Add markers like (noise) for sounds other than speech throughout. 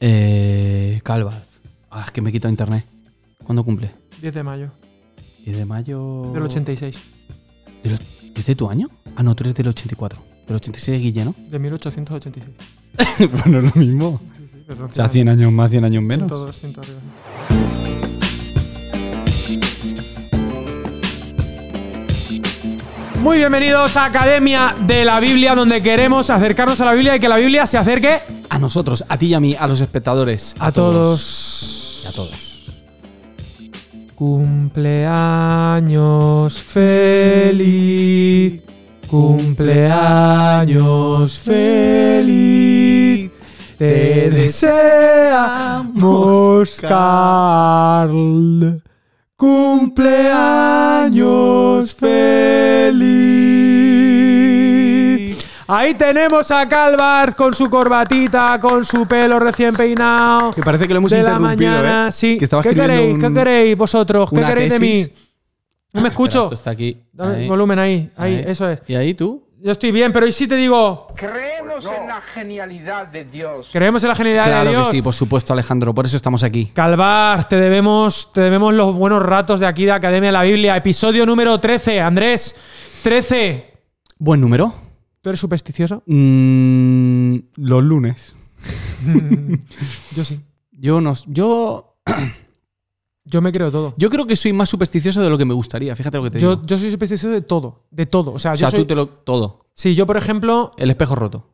Eh, Calvar. Ah, es que me he quitado internet. ¿Cuándo cumple? 10 de mayo 10 de mayo. del 86. ¿Del och- ¿Es de tu año? Ah, no, tú eres del 84. Del 86 Guille, ¿no? De 1886. (laughs) bueno, es lo mismo. Sí, sí, pero O sea, 100 años más, 100 años menos. 100, 200 arriba. Muy bienvenidos a Academia de la Biblia, donde queremos acercarnos a la Biblia y que la Biblia se acerque nosotros, a ti y a mí, a los espectadores. a, todos. Y a todas. Cumpleaños feliz, cumpleaños feliz, te deseamos, Carl. Cumpleaños feliz. Ahí tenemos a Calvar con su corbatita, con su pelo recién peinado. Que parece que lo hemos de la interrumpido, mañana, ¿eh? sí. Que ¿Qué queréis? un- ¿Qué queréis vosotros? ¿Qué queréis de mí? No me escucho. esto está aquí. Dame Ahí. volumen ahí, ahí, Ahí. eso es. ¿Y ahí tú? Yo estoy bien, pero ¿y si te digo? Creemos en la genialidad de Dios. Creemos en la genialidad Claro de Dios. que sí, por supuesto, Alejandro. Por eso estamos aquí. Calvar, te debemos, te debemos los buenos ratos de aquí de Academia de la Biblia. Episodio número 13. Andrés, 13. ¿Buen número? ¿Tú eres supersticioso? Mm, los lunes. (laughs) Yo sí. Yo no. Yo. Yo me creo todo. Yo creo que soy más supersticioso de lo que me gustaría. Fíjate lo que te digo. Yo, yo soy supersticioso de todo. De todo. O sea, o yo sea, soy- tú te lo. Todo. Sí, yo, por ejemplo, El espejo roto.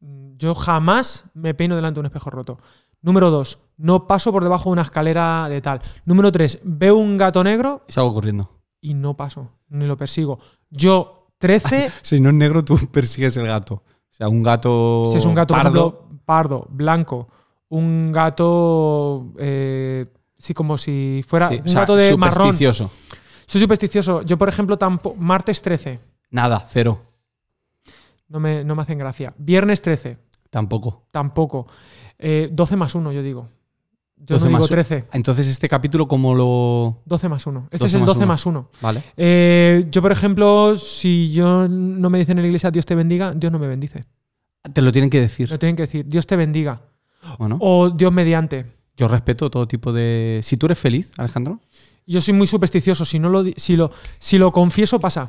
Yo jamás me peino delante de un espejo roto. Número dos, no paso por debajo de una escalera de tal. Número tres, veo un gato negro Y salgo corriendo. y no paso, ni lo persigo. Yo, 13, (laughs) Si no es negro, tú (laughs) persigues el gato. O sea, un gato. si es un gato pardo. ejemplo, pardo, blanco, un gato, eh, sí, como si fuera Sí, un o sea, gato de marrón. supersticioso. Soy supersticioso. Yo, por ejemplo, tampoco, martes 13, Nada, cero. no me, no me hacen gracia. Viernes 13, Tampoco. tampoco. Eh, 12 más 1, yo digo. Yo 12 no digo más u- 13. Entonces, este capítulo, ¿cómo lo.? 12 más 1. Este 12 es el más 12 uno. más 1. Vale. Eh, yo, por ejemplo, si yo no me dicen en la iglesia Dios te bendiga, Dios no me bendice. Te lo tienen que decir. Me tienen que decir Dios te bendiga. Bueno, O Dios mediante. yo respeto todo tipo de. Si tú eres feliz, Alejandro. Yo soy muy supersticioso. Si, no lo, si, lo, si lo confieso, pasa.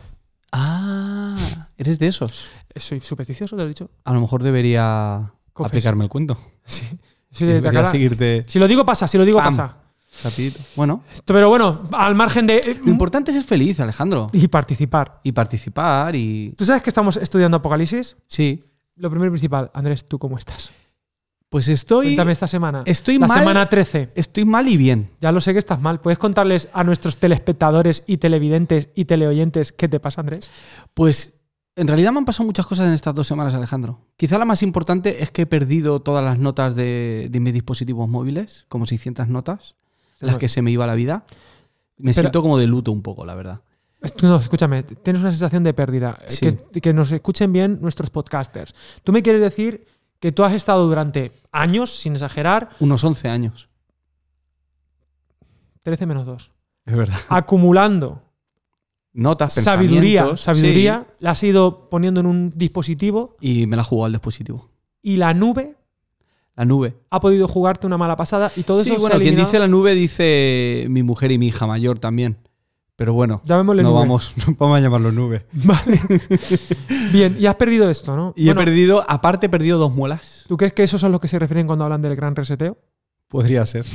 Ah, eres de esos. Soy supersticioso, te lo he dicho. A lo mejor debería Confes. aplicarme el cuento. (laughs) Sí. De seguirte Si lo digo, pasa. Si lo digo, Pam. pasa. rapidito. Bueno, Pero bueno, al margen de. eh, lo importante es ser feliz, Alejandro. Y participar. Y participar y. ¿Tú sabes que estamos estudiando Apocalipsis? Sí. Lo primero y principal, Andrés, ¿tú cómo estás? Pues estoy. Cuéntame esta semana. Estoy La mal. semana 13. Estoy mal y bien. Ya lo sé que estás mal. ¿Puedes contarles a nuestros telespectadores y televidentes y teleoyentes qué te pasa, Andrés? Pues en realidad me han pasado muchas cosas en estas dos semanas, Alejandro. Quizá la más importante es que he perdido todas las notas de, de mis dispositivos móviles, como 600 notas, las que se me iba la vida. Me Pero- siento como de luto un poco, la verdad. No, escúchame, tienes una sensación de pérdida. Sí. Que, que nos escuchen bien nuestros podcasters. Tú me quieres decir que tú has estado durante años, sin exagerar, Unos 11 años. 13 menos 2, Es verdad. acumulando Notas, sabiduría, pensamientos. sabiduría, la has ido poniendo en un dispositivo y me la jugó al dispositivo. y la nube La nube. ha podido jugarte una mala pasada y todo sí, eso se bueno, ha quien dice la nube dice mi mujer y mi hija mayor también. Pero bueno, Llamémosle no nube. vamos, (laughs) no vamos a llamarlo nube. Vale. (laughs) Bien, y has perdido esto, ¿no? Y Bueno, he perdido, aparte he perdido dos muelas. ¿Tú crees que esos son los que se refieren cuando hablan del gran reseteo? Podría ser.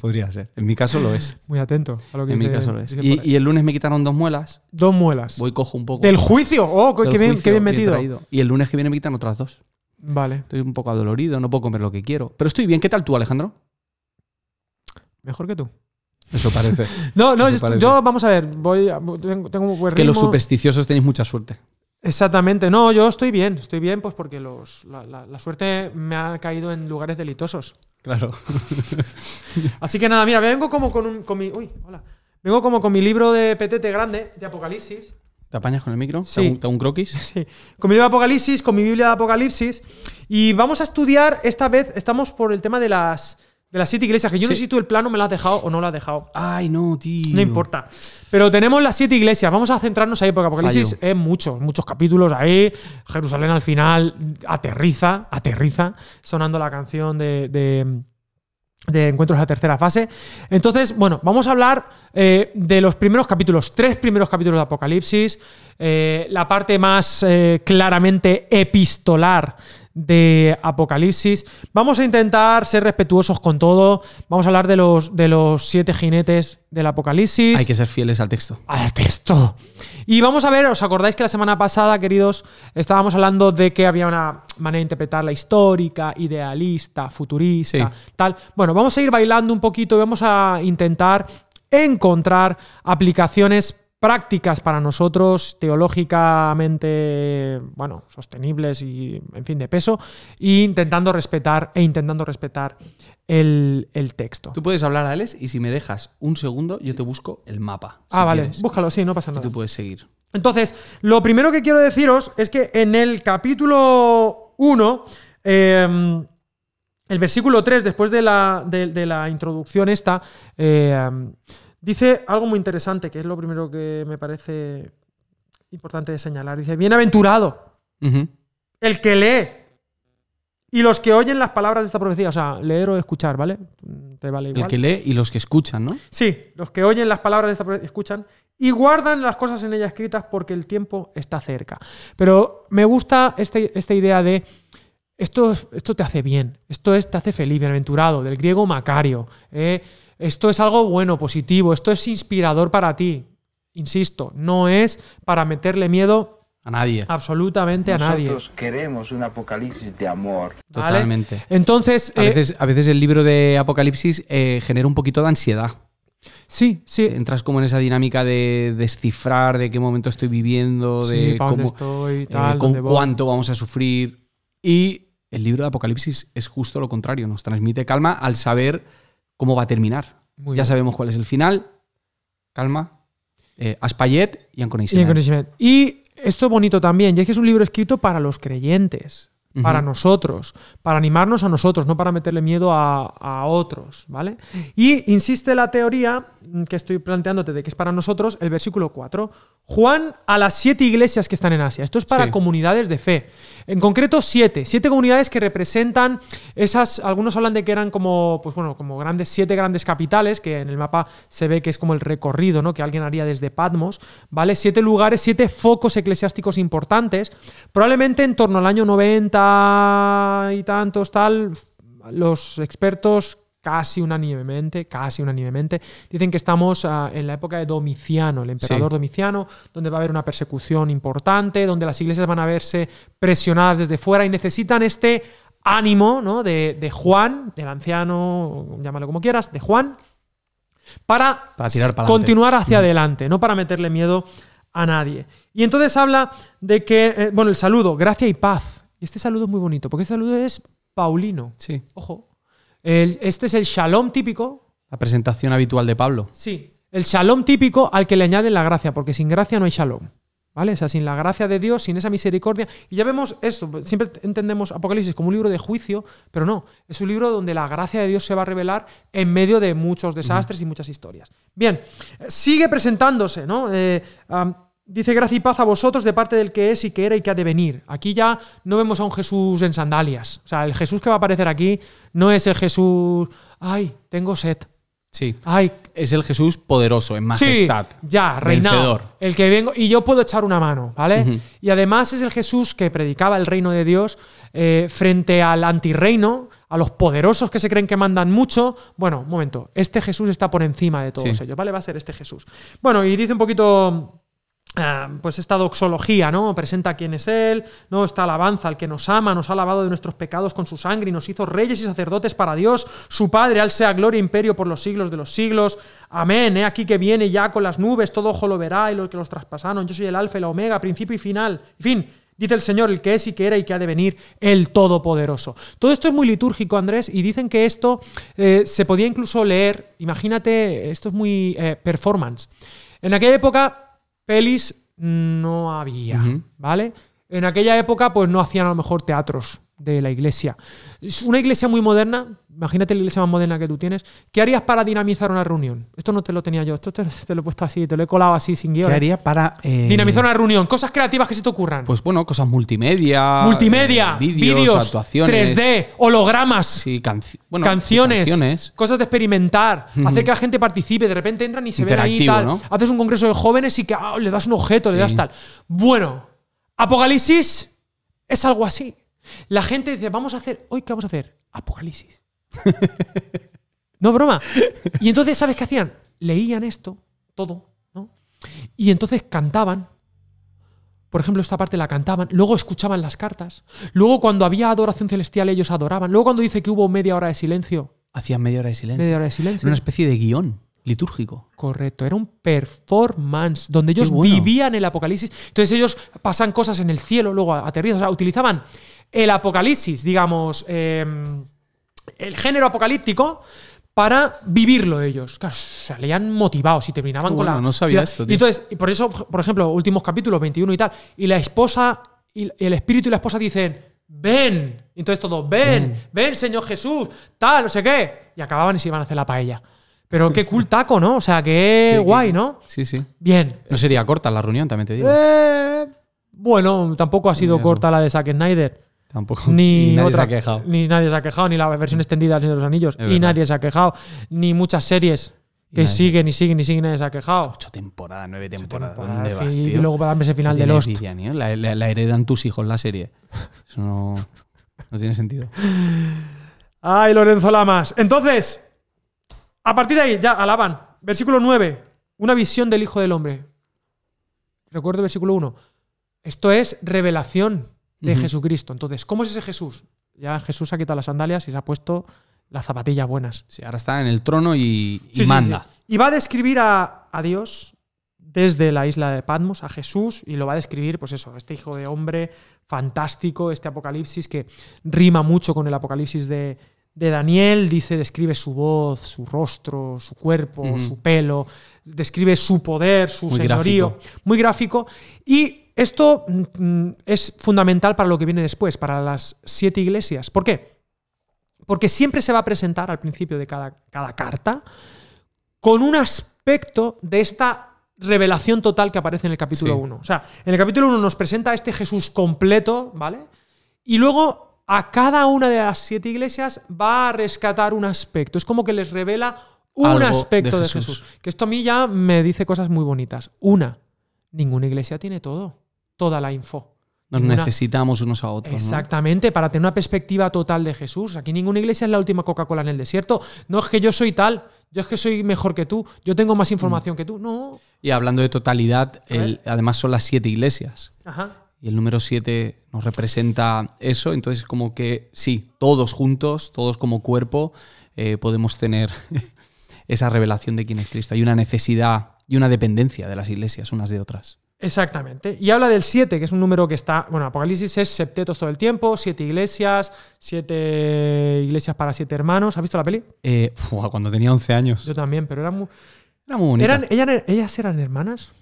Podría ser. En mi caso lo es. Muy atento a lo que En mi caso lo es. Y, el lunes me quitaron dos muelas. Dos muelas. Voy cojo un poco. ¿Del juicio? ¡Oh, qué, bien, juicio, qué bien metido! Y el lunes que viene me quitan otras dos. Vale, Estoy un poco adolorido, no puedo comer lo que quiero. Pero estoy bien. ¿Qué tal tú, Alejandro? mejor que tú. Eso parece. (laughs) No, no, yo, parece. yo, vamos a ver, voy a- tengo, un buen que los ritmo. supersticiosos tenéis mucha suerte. Exactamente, no, yo estoy bien, estoy bien pues porque los, la, la- la suerte me ha caído en lugares delitosos. Claro. (laughs) Así que nada, mira, vengo como con, un, con mi... Uy, hola. Vengo como con mi libro de petete grande, de Apocalipsis. ¿Te apañas con el micro? Sí. ¿Te hago un- te hago un croquis? (laughs) Sí, con mi libro de Apocalipsis, con mi Biblia de Apocalipsis. Y vamos a estudiar, esta vez estamos por el tema de las, De las siete iglesias, que yo no sé si tú el plano me lo has dejado o no lo has dejado. Ay, no, tío. No importa. Pero tenemos las siete iglesias. Vamos a centrarnos ahí porque Apocalipsis Fallo. es muchos, muchos capítulos ahí. Jerusalén al final aterriza, aterriza, sonando la canción de, de- de Encuentros a la tercera fase. Entonces, bueno, vamos a hablar eh, de los primeros capítulos, tres primeros capítulos de Apocalipsis, eh, la parte más eh, claramente epistolar de Apocalipsis. Vamos a intentar ser respetuosos con todo. Vamos a hablar de los, de los siete jinetes del Apocalipsis Hay que ser fieles al texto. al texto. Y vamos a ver, ¿os acordáis que la semana pasada, queridos, estábamos hablando de que había una manera de interpretarla histórica, idealista, futurista, Sí. tal? Bueno, vamos a ir bailando un poquito y vamos a intentar encontrar aplicaciones prácticas para nosotros, teológicamente, bueno, sostenibles y, en fin, de peso, e intentando respetar, e intentando respetar el, el texto. Tú puedes hablar, Alex, y si me dejas un segundo, yo te busco el mapa. ah, si vale, quieres. búscalo, sí, no pasa Y nada. tú puedes seguir. Entonces, lo primero que quiero deciros es que en el capítulo 1, eh, el versículo 3, después de la, de, de la introducción esta, eh, dice algo muy interesante, que es lo primero que me parece importante de señalar. Dice, bienaventurado el que lee y los que oyen las palabras de esta profecía. O sea, leer o escuchar, ¿vale? Te vale igual. El que lee y los que escuchan, ¿no? Sí, los que oyen las palabras de esta profecía escuchan y guardan las cosas en ella escritas porque el tiempo está cerca. Pero me gusta este- esta idea de esto, esto te hace bien, esto es, te hace feliz, bienaventurado, del griego macario. ¿eh? Esto es algo bueno, positivo, esto es inspirador para ti. Insisto, no es para meterle miedo A nadie. absolutamente a nadie. Nosotros queremos un apocalipsis de amor. ¿vale? Totalmente. Entonces, A eh, veces, a veces el libro de Apocalipsis eh, genera un poquito de ansiedad. sí, sí. Entras como en esa dinámica de descifrar de qué momento estoy viviendo, Sí, de ¿para dónde cómo, estoy, eh, con dónde voy. cuánto vamos a sufrir. Y el libro de Apocalipsis es justo lo contrario. Nos transmite calma al saber cómo va a terminar. Muy ya bien. sabemos cuál es el final. Calma. Eh, Aspayet y conocimiento. Y esto es bonito también, y es que es un libro escrito para los creyentes, Para nosotros, para animarnos a nosotros, no para meterle miedo a, a otros, ¿vale? Y insiste la teoría mm, que estoy planteándote de que es para nosotros, el versículo 4. Juan a las siete iglesias que están en Asia. Esto es para Sí. comunidades de fe. En concreto, siete. Siete comunidades que representan esas. Algunos hablan de que eran como, pues bueno, como grandes, siete grandes capitales, que en el mapa se ve que es como el recorrido, ¿no? Que alguien haría desde Patmos, ¿vale? Siete lugares, siete focos eclesiásticos importantes. Probablemente en torno al año 90 y tantos, tal, los expertos casi unánimemente, casi unánimemente, dicen que estamos ah, en la época de Domiciano, el emperador Sí. Domiciano, donde va a haber una persecución importante, donde las iglesias van a verse presionadas desde fuera y necesitan este ánimo ¿no? de, de Juan, del anciano, llámalo como quieras, de Juan, para, Para tirar continuar hacia Mm. adelante, no para meterle miedo a nadie. Y entonces habla de que, eh, bueno, el saludo, gracia y paz. Y este saludo es muy bonito, porque este saludo es paulino. Sí. Ojo. El- este es el shalom típico. La presentación habitual de Pablo. Sí. El shalom típico al que le añaden la gracia, porque sin gracia no hay shalom. ¿Vale? O sea, sin la gracia de Dios, sin esa misericordia. Y ya vemos esto. Siempre entendemos Apocalipsis como un libro de juicio, pero no. Es un libro donde la gracia de Dios se va a revelar en medio de muchos desastres y muchas historias. Bien, sigue presentándose, ¿no? Eh, dice gracia y paz a vosotros de parte del que es y que era y que ha de venir. Aquí ya no vemos a un Jesús en sandalias. O sea, el Jesús que va a aparecer aquí no es el Jesús. Ay, tengo sed. Sí. Ay, Es el Jesús poderoso, en majestad. Sí, ya, reinado. Vencedor. El que vengo y yo puedo echar una mano, ¿vale? Y además es el Jesús que predicaba el reino de Dios eh, frente al antirreino, a los poderosos que se creen que mandan mucho. Bueno, un momento, este Jesús está por encima de todos Sí. ellos, ¿vale? Va a ser este Jesús. Bueno, y dice un poquito pues esta doxología, ¿no? Presenta quién es Él, ¿no? Esta alabanza al que nos ama, nos ha lavado de nuestros pecados con su sangre y nos hizo reyes y sacerdotes para Dios, su Padre, al sea gloria e imperio por los siglos de los siglos. Amén, ¿eh? Aquí que viene ya con las nubes, todo ojo lo verá y los que los traspasaron. Yo soy el alfa y la omega, principio y final. En fin, dice el Señor, el que es y que era y que ha de venir, el Todopoderoso. Todo esto es muy litúrgico, Andrés, y dicen que esto eh, se podía incluso leer, imagínate, esto es muy eh, performance. En aquella época pelis no había. ¿vale? En aquella época, pues no hacían a lo mejor teatros de la iglesia. Es una iglesia muy moderna, imagínate la iglesia más moderna que tú tienes, ¿qué harías para dinamizar una reunión? Esto no te lo tenía yo, esto te, te lo he puesto así, te lo he colado así sin guion. ¿Qué haría para. eh, Dinamizar una reunión, cosas creativas que se te ocurran. Pues bueno, cosas multimedia. Multimedia, eh, vídeos, actuaciones. 3D, hologramas, Sí, canci- bueno, canciones, sí, canciones. cosas de experimentar, hacer que la gente participe, de repente entran y se ven ahí y tal. ¿no? Haces un congreso de jóvenes y que ah, le das un objeto, le das tal. Bueno, Apocalipsis es algo así. La gente dice, vamos a hacer, hoy qué vamos a hacer? Apocalipsis. (laughs) no broma. Y entonces, ¿sabes qué hacían? Leían esto, todo, ¿no? Y entonces cantaban. Por ejemplo, esta parte la cantaban, luego escuchaban las cartas, luego cuando había adoración celestial ellos adoraban, luego cuando dice que hubo media hora de silencio, Hacían media hora de silencio. media hora de Era silencio. una especie de guion litúrgico. Correcto, era un performance donde ellos bueno. vivían el apocalipsis. Entonces ellos pasan cosas en el cielo, luego aterrizan, o sea, utilizaban el apocalipsis, digamos, eh, el género apocalíptico para vivirlo ellos. Claro, salían motivados y terminaban Qué con bueno, la. no sabía ciudad. esto, Y tío. entonces, y por eso, por ejemplo, últimos capítulos, 21 y tal, y la esposa, y el espíritu y la esposa dicen, ven. Y entonces todos, ven, ven, Señor Jesús, tal, no sé qué. Y acababan y se iban a hacer la paella. Pero qué cool taco, ¿no? O sea, qué, (laughs) guay, ¿no? Sí, sí. Bien. No sería corta la reunión, también te digo. Eh, bueno, tampoco ha sido corta la de Zack Snyder. Tampoco. Ni, nadie otra, se ha quejado. Ni nadie se ha quejado, ni la versión extendida del Señor de los Anillos. Es Y verdad. nadie se ha quejado. Ni muchas series que nadie. siguen y siguen y siguen, nadie se ha quejado. Ocho temporadas, nueve temporadas. Temporada, ¿Dónde fin, vas, y luego para darme ese final No de Lost. ¿eh? la, la- la heredan tus hijos la serie. Eso no, no tiene sentido. Ay, Lorenzo Lamas. Entonces, a partir de ahí, ya alaban. Versículo 9. Una visión del Hijo del Hombre. Recuerdo el versículo 1. Esto es revelación de. Jesucristo. Entonces, ¿cómo es ese Jesús? Ya Jesús ha quitado las sandalias y se ha puesto las zapatillas buenas. Sí, ahora está en el trono y, y Sí, sí, manda. sí. Y va a describir a, a Dios desde la isla de Patmos, a Jesús, y lo va a describir, pues eso, este hijo de hombre fantástico, este apocalipsis que rima mucho con el apocalipsis de, de Daniel, dice, describe su voz, su rostro, su cuerpo, su pelo, describe su poder, su Muy señorío, gráfico. muy gráfico. Y esto mm, es fundamental para lo que viene después, para las siete iglesias. ¿Por qué? Porque siempre se va a presentar al principio de cada, cada carta con un aspecto de esta revelación total que aparece en el capítulo Sí. 1. O sea, en el capítulo 1 nos presenta a este Jesús completo, ¿vale? Y luego a cada una de las siete iglesias va a rescatar un aspecto. Es como que les revela un Algo de aspecto de Jesús. Jesús. Que esto a mí ya me dice cosas muy bonitas. Una, ninguna iglesia tiene todo, toda la info. Nos Ninguna- necesitamos unos a otros. ¿no? Exactamente, para tener una perspectiva total de Jesús. Aquí ninguna iglesia es la última Coca-Cola en el desierto. No es que yo soy tal, yo es que soy mejor que tú, yo tengo más información que tú. No. Y hablando de totalidad, el- además son las siete iglesias. Ajá. Y el número 7 nos representa eso. Entonces, como que sí, todos juntos, todos como cuerpo, eh, podemos tener (laughs) esa revelación de quién es Cristo. Hay una necesidad y una dependencia de las iglesias unas de otras. Exactamente. Y habla del 7, que es un número que está. Bueno, Apocalipsis es septetos todo el tiempo, siete iglesias, siete iglesias para siete hermanos. ¿Has visto la peli? Eh, cuando tenía 11 años. Yo también, pero eran muy. Era muy bonita. Eran, ellas, ellas eran hermanas.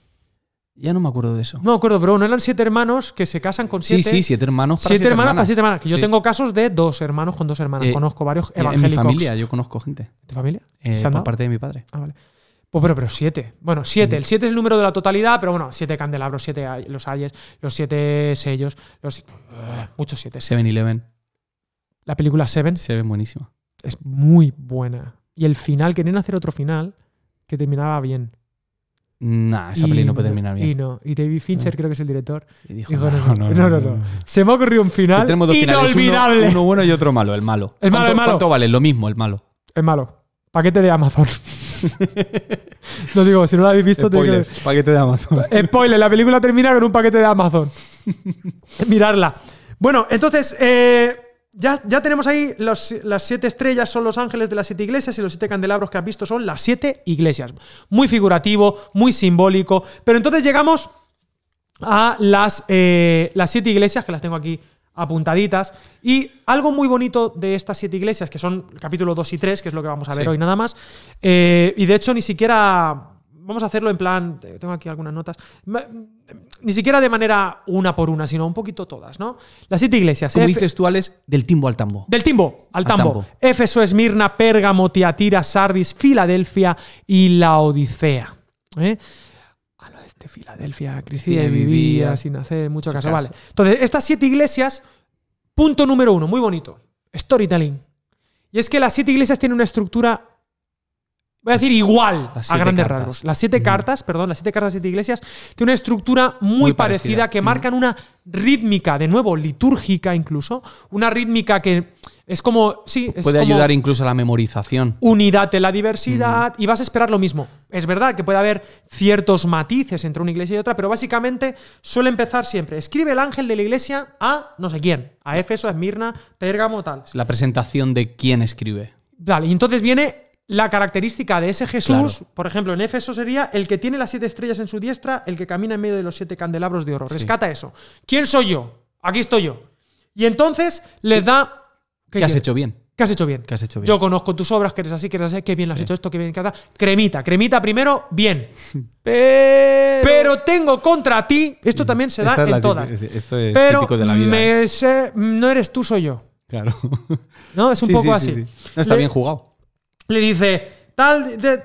Ya no me acuerdo de eso. No me acuerdo, bro. No eran siete hermanos que se casan con sí, siete. sí, siete hermanos para siete, siete hermanas para siete hermanas. Que yo Sí. tengo casos de dos hermanos con dos hermanas. Eh, Conozco varios En- En mi evangélicos. familia yo conozco gente. ¿Tu familia? eh, ¿Se han por parte de mi padre. Ah, vale. Pues pero, pero siete. Bueno, siete. El siete es el número de la totalidad, pero bueno, siete candelabros, siete los ayes, los siete sellos, los Ugh, muchos siete. 7-Eleven. La película Seven Se ve buenísima. es muy buena. Y el final, querían hacer otro final que terminaba bien. Nah, esa Y peli no puede terminar Y bien. no. Y David Fincher creo que es el director. Y dijo, Dijo, no, no, no, no, no. Se me ha ocurrido un final tenemos dos uno- inolvidable. Uno, bueno y otro malo, el malo. El malo, ¿Cuánto- el malo. ¿Cuánto vale? Lo mismo, el malo. Es malo. Paquete de Amazon. (laughs) (laughs) no digo, si no lo habéis visto, tenéis que. Spoiler, paquete de Amazon. (laughs) Spoiler, la película termina con un paquete de Amazon. (laughs) Mirarla. Bueno, entonces, eh, ya, ya tenemos ahí los- las siete estrellas son los ángeles de las siete iglesias y los siete candelabros que has visto son las siete iglesias. Muy figurativo, muy simbólico. Pero entonces llegamos a las, eh, las siete iglesias, que las tengo aquí apuntaditas. Y algo muy bonito de estas siete iglesias, que son el capítulo 2 y 3, que es lo que vamos a ver Sí. hoy nada más. eh, y de hecho, ni siquiera vamos a hacerlo en plan, tengo aquí algunas notas, ni siquiera de manera una por una, sino un poquito todas, ¿no? Las siete iglesias. Como Efe- dices tú, Alex, del timbo al tambo. del timbo al Al tambo. tambo. Éfeso, Esmirna, Pérgamo, Tiatira, Sardis, Filadelfia y la Odisea. ¿eh? Filadelfia, crecía y vivía sin hacer mucho caso. Vale. Entonces, estas siete iglesias, punto número uno, muy bonito. Storytelling. Y es que las siete iglesias tienen una estructura. Voy a decir igual a grandes cartas. rasgos. Las siete cartas, perdón, las siete cartas de siete iglesias tienen una estructura muy, Muy parecida, parecida. que marcan una rítmica, de nuevo, litúrgica incluso. Una rítmica que es como. Sí, es Puede como ayudar incluso a la memorización. unidad en la diversidad y vas a esperar lo mismo. Es verdad que puede haber ciertos matices entre una iglesia y otra, pero básicamente suele empezar siempre. Escribe el ángel de la iglesia a no sé quién, a Éfeso, a Esmirna, Pérgamo, tal. Es la presentación de quién escribe. Vale, y entonces viene la característica de ese Jesús, Claro. por ejemplo, en Éfeso sería el que tiene las siete estrellas en su diestra, el que camina en medio de los siete candelabros de oro. Sí. Rescata eso. ¿Quién soy yo? Aquí estoy yo. Y entonces les da... ¿Qué has quieres? hecho bien? ¿Qué has hecho bien? ¿Qué has hecho bien? Yo conozco tus obras, que eres así, que eres así, que bien lo has Sí. hecho esto, que bien cada. Cremita, cremita primero, bien. (laughs) Pero, Pero tengo contra ti, esto también se da la en todas. Esto es Pero típico de la vida. ¿eh? me sé- no eres tú, soy yo. Claro. ¿No? Es un Sí, poco sí, así. sí, sí. No está Le- bien jugado. Le dice, tal, de- eh,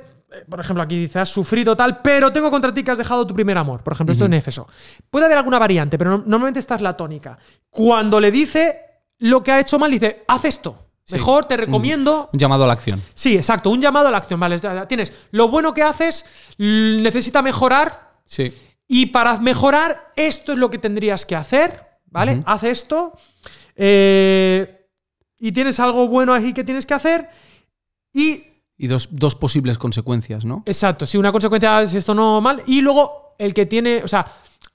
por ejemplo, aquí dice, has sufrido tal, pero tengo contra ti que has dejado tu primer amor. Por ejemplo, esto en Éfeso. Puede haber alguna variante, pero no- normalmente esta es la tónica. Cuando le dice lo que ha hecho mal, dice, haz esto. Sí. Mejor te recomiendo. Un llamado a la acción. Sí, exacto, un llamado a la acción. Vale, tienes lo bueno que haces, necesita mejorar, Sí. y para mejorar, esto es lo que tendrías que hacer, ¿vale? Haz esto. eh, y tienes algo bueno ahí que tienes que hacer. Y, Y dos, dos posibles consecuencias, ¿no? exacto, si una consecuencia es esto no mal. Y luego el que tiene, o sea,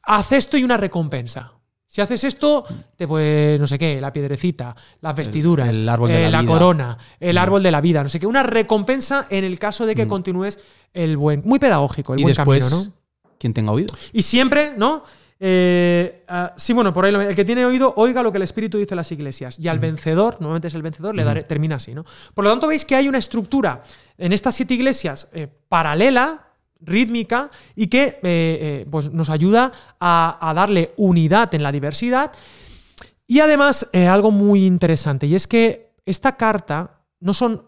haz esto y una recompensa. Si haces esto, te pues, no sé qué, la piedrecita, las vestiduras, el árbol de eh, la corona, el árbol de la vida, no sé qué. Una recompensa en el caso de que Mm. continúes el buen. Muy pedagógico, el y buen después, camino, ¿no? quien tenga oídos. Y siempre, ¿no? Eh, ah, sí, bueno, por ahí lo- el que tiene oído, oiga lo que el Espíritu dice a las iglesias. Y al vencedor, normalmente es el vencedor, le daré, termina así, ¿no? Por lo tanto, veis que hay una estructura en estas siete iglesias eh, paralela, rítmica, y que eh, eh, pues nos ayuda a, a darle unidad en la diversidad. Y además, eh, algo muy interesante, y es que esta carta no son.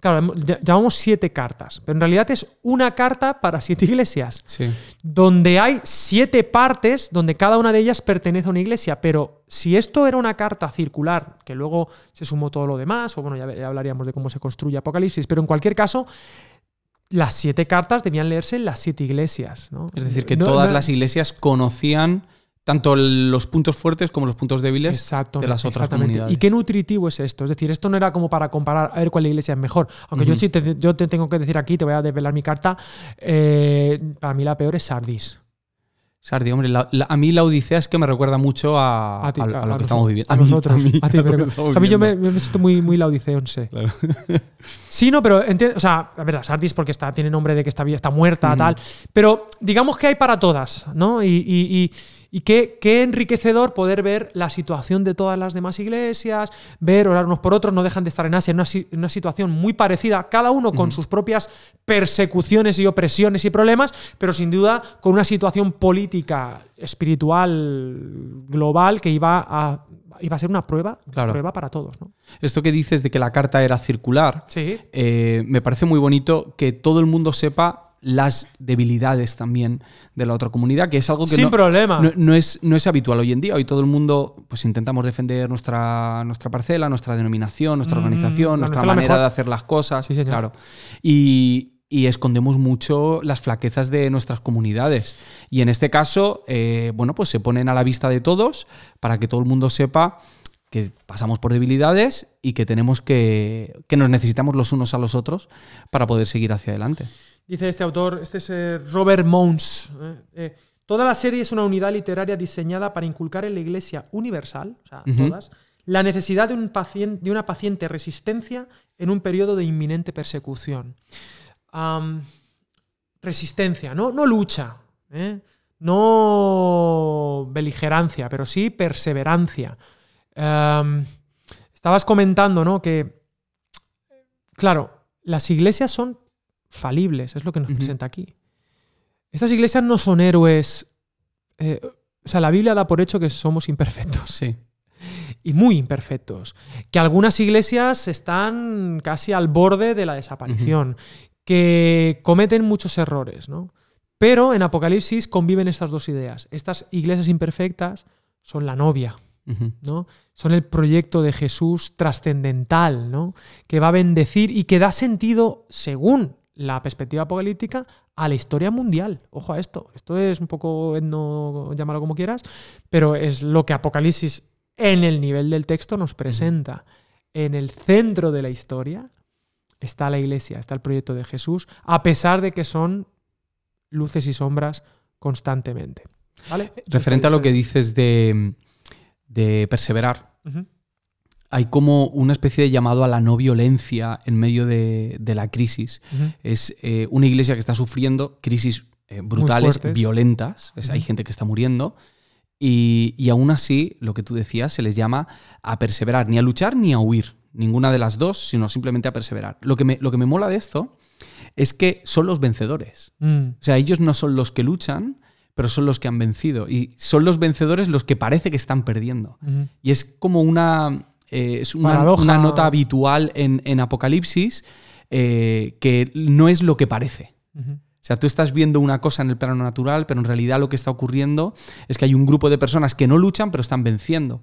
Claro, ll- llamamos siete cartas, pero en realidad es una carta para siete (laughs) iglesias Sí. donde hay siete partes, donde cada una de ellas pertenece a una iglesia. Pero si esto era una carta circular, que luego se sumó todo lo demás, o bueno, ya, ya hablaríamos de cómo se construye Apocalipsis, pero en cualquier caso, las siete cartas debían leerse en las siete iglesias. ¿no? Es decir, que No- todas no- las iglesias conocían tanto los puntos fuertes como los puntos débiles Exacto, de las otras comunidades. Y qué nutritivo es esto. Es decir, esto no era como para comparar a ver cuál iglesia es mejor. Aunque yo sí te, yo te tengo que decir aquí, te voy a desvelar mi carta. eh, para mí la peor es Sardis. Sardi, hombre, la- la- a mí la Odisea es que me recuerda mucho a, A ti, a- a a lo que nosotros- estamos viviendo. A mí- nosotros. mí, A ti, pero- mí yo me, siento muy, muy laodiceonse. Claro. (laughs) Sí, no, pero entiendo, o sea, a ver, Sardis porque está, tiene nombre de que está, está muerta, Ujú. tal. Pero digamos que hay para todas, ¿no? Y, y- y- y qué, qué enriquecedor poder ver la situación de todas las demás iglesias, ver, orar unos por otros, no dejan de estar en Asia en una, si- en una situación muy parecida, cada uno con sus propias persecuciones y opresiones y problemas, pero sin duda con una situación política, espiritual, global, que iba a, iba a ser una prueba, Claro. prueba para todos, ¿no? Esto que dices de que la carta era circular, Sí. eh, me parece muy bonito que todo el mundo sepa las debilidades también de la otra comunidad, que es algo que Sin no, problema. no, no es, no es habitual hoy en día. Hoy todo el mundo pues intentamos defender nuestra, nuestra parcela, nuestra denominación, nuestra Mm, organización, nuestra manera mejor. de hacer las cosas. Sí, señor. Claro. Y, y escondemos mucho las flaquezas de nuestras comunidades. Y en este caso, eh, bueno, pues se ponen a la vista de todos para que todo el mundo sepa que pasamos por debilidades y que tenemos que, que nos necesitamos los unos a los otros para poder seguir hacia adelante. Dice este autor, este es eh, Robert Mons. eh, eh, toda la serie es una unidad literaria diseñada para inculcar en la Iglesia universal, o sea, todas, la necesidad de, un pacien- de una paciente resistencia en un periodo de inminente persecución. Resistencia, no, no lucha, ¿eh? no beligerancia, pero sí perseverancia. Estabas comentando, ¿no? Que, claro, las iglesias son falibles, es lo que nos presenta aquí. Estas iglesias no son héroes. eh, o sea, la Biblia da por hecho que somos imperfectos Sí. (laughs) y muy imperfectos. Que algunas iglesias están casi al borde de la desaparición, que cometen muchos errores, ¿no? Pero en Apocalipsis conviven estas dos ideas. Estas iglesias imperfectas son la novia. ¿no? Son el proyecto de Jesús trascendental, ¿no? Que va a bendecir y que da sentido, según la perspectiva apocalíptica, a la historia mundial. Ojo a esto. Esto es un poco, no llámalo como quieras, pero es lo que Apocalipsis en el nivel del texto nos presenta. En el centro de la historia está la iglesia, está el proyecto de Jesús, a pesar de que son luces y sombras constantemente. ¿Vale? Referente a lo que dices de, de perseverar. Hay como una especie de llamado a la no violencia en medio de, de la crisis. Es eh, una iglesia que está sufriendo crisis eh, brutales, violentas. Es- Hay gente que está muriendo. Y, y aún así, lo que tú decías, se les llama a perseverar, ni a luchar ni a huir. Ninguna de las dos, sino simplemente a perseverar. Lo que me, lo que me mola de esto es que son los vencedores. Mm. O sea, ellos no son los que luchan, pero son los que han vencido. Y son los vencedores los que parece que están perdiendo. Y es como una, eh, es una, una nota habitual en, en Apocalipsis eh, que no es lo que parece. O sea, tú estás viendo una cosa en el plano natural, pero en realidad lo que está ocurriendo es que hay un grupo de personas que no luchan, pero están venciendo.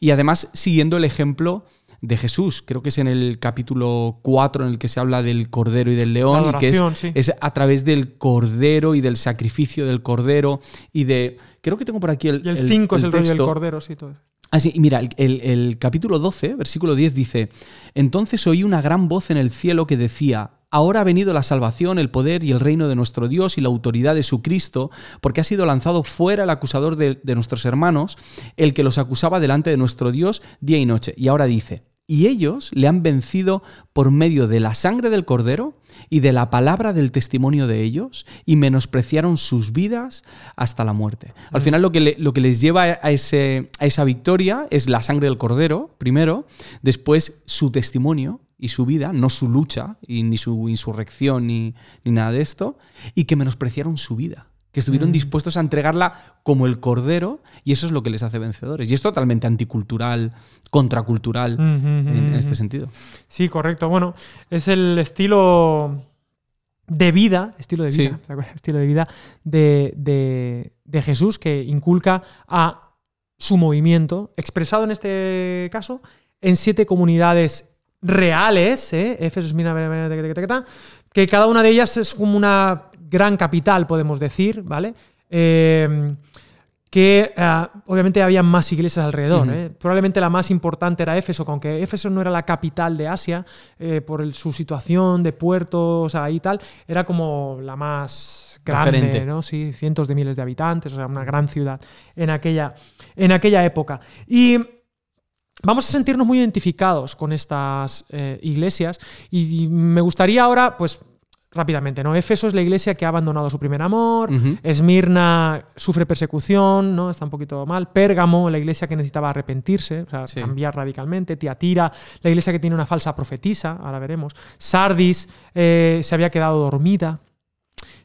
Y además, siguiendo el ejemplo de Jesús, creo que es en el capítulo 4 en el que se habla del cordero y del león, y que es, sí. es a través del cordero y del sacrificio del cordero y de... Creo que tengo por aquí el... Y el 5 es el rollo del cordero, sí, todo eso. Ah, mira, el, capítulo 12, versículo 10 dice, entonces oí una gran voz en el cielo que decía, ahora ha venido la salvación, el poder y el reino de nuestro Dios y la autoridad de su Cristo, porque ha sido lanzado fuera el acusador de nuestros hermanos, el que los acusaba delante de nuestro Dios día y noche. Y ahora dice, y ellos le han vencido por medio de la sangre del cordero y de la palabra del testimonio de ellos y menospreciaron sus vidas hasta la muerte. Al final lo que, le- lo que les lleva a, ese, a esa victoria es la sangre del cordero, primero, después su testimonio y su vida, no su lucha, y ni su insurrección, ni, ni nada de esto, y que menospreciaron su vida, que estuvieron Mm. dispuestos a entregarla como el cordero, y eso es lo que les hace vencedores. Y es totalmente anticultural, contracultural en, este sentido. Sí, correcto. Bueno, es el estilo de vida, estilo de vida, estilo de vida de, de- de Jesús que inculca a su movimiento, expresado en este caso en siete comunidades reales, ¿eh? Que cada una de ellas es como una gran capital, podemos decir, ¿vale? Eh, que ah, obviamente había más iglesias alrededor. ¿eh? Probablemente la más importante era Éfeso, que aunque Éfeso no era la capital de Asia, eh, por el- su situación de puertos ahí y tal, era como la más grande, Referente. ¿no? Sí, cientos de miles de habitantes, o sea, una gran ciudad en aquella, en aquella época. Y vamos a sentirnos muy identificados con estas eh, iglesias y me gustaría ahora, pues rápidamente, ¿no? Éfeso es la iglesia que ha abandonado su primer amor. Esmirna sufre persecución, ¿no? Está un poquito mal. Pérgamo, la iglesia que necesitaba arrepentirse, o sea, Sí. cambiar radicalmente. Tiatira, la iglesia que tiene una falsa profetisa, ahora veremos. Sardis eh, se había quedado dormida.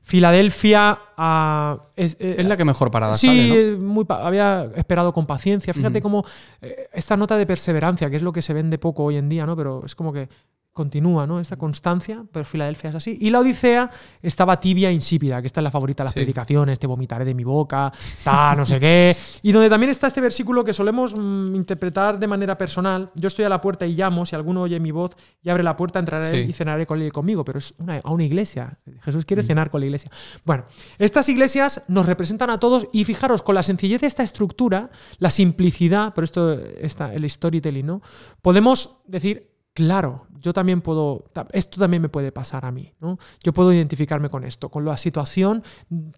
Filadelfia ah, es, eh, Es la que mejor parada Sí, sale, ¿no? eh, muy pa- había esperado con paciencia. Fíjate cómo eh, esta nota de perseverancia, que es lo que se vende poco hoy en día, ¿no? Pero es como que continúa, ¿no? Esta constancia, pero Filadelfia es así. Y la Odisea estaba tibia e insípida, que esta es la favorita de las Sí. predicaciones, te vomitaré de mi boca, ta, no sé qué. Y donde también está este versículo que solemos mm, interpretar de manera personal. Yo estoy a la puerta y llamo, si alguno oye mi voz y abre la puerta, entraré Sí. y cenaré con él y conmigo, pero es una- a una iglesia. Jesús Mm. quiere cenar con la iglesia. Bueno, estas iglesias nos representan a todos y fijaros, con la sencillez de esta estructura, la simplicidad, por esto está el storytelling, ¿no? Podemos decir, claro, yo también puedo, esto también me puede pasar a mí, ¿no? Yo puedo identificarme con esto, con la situación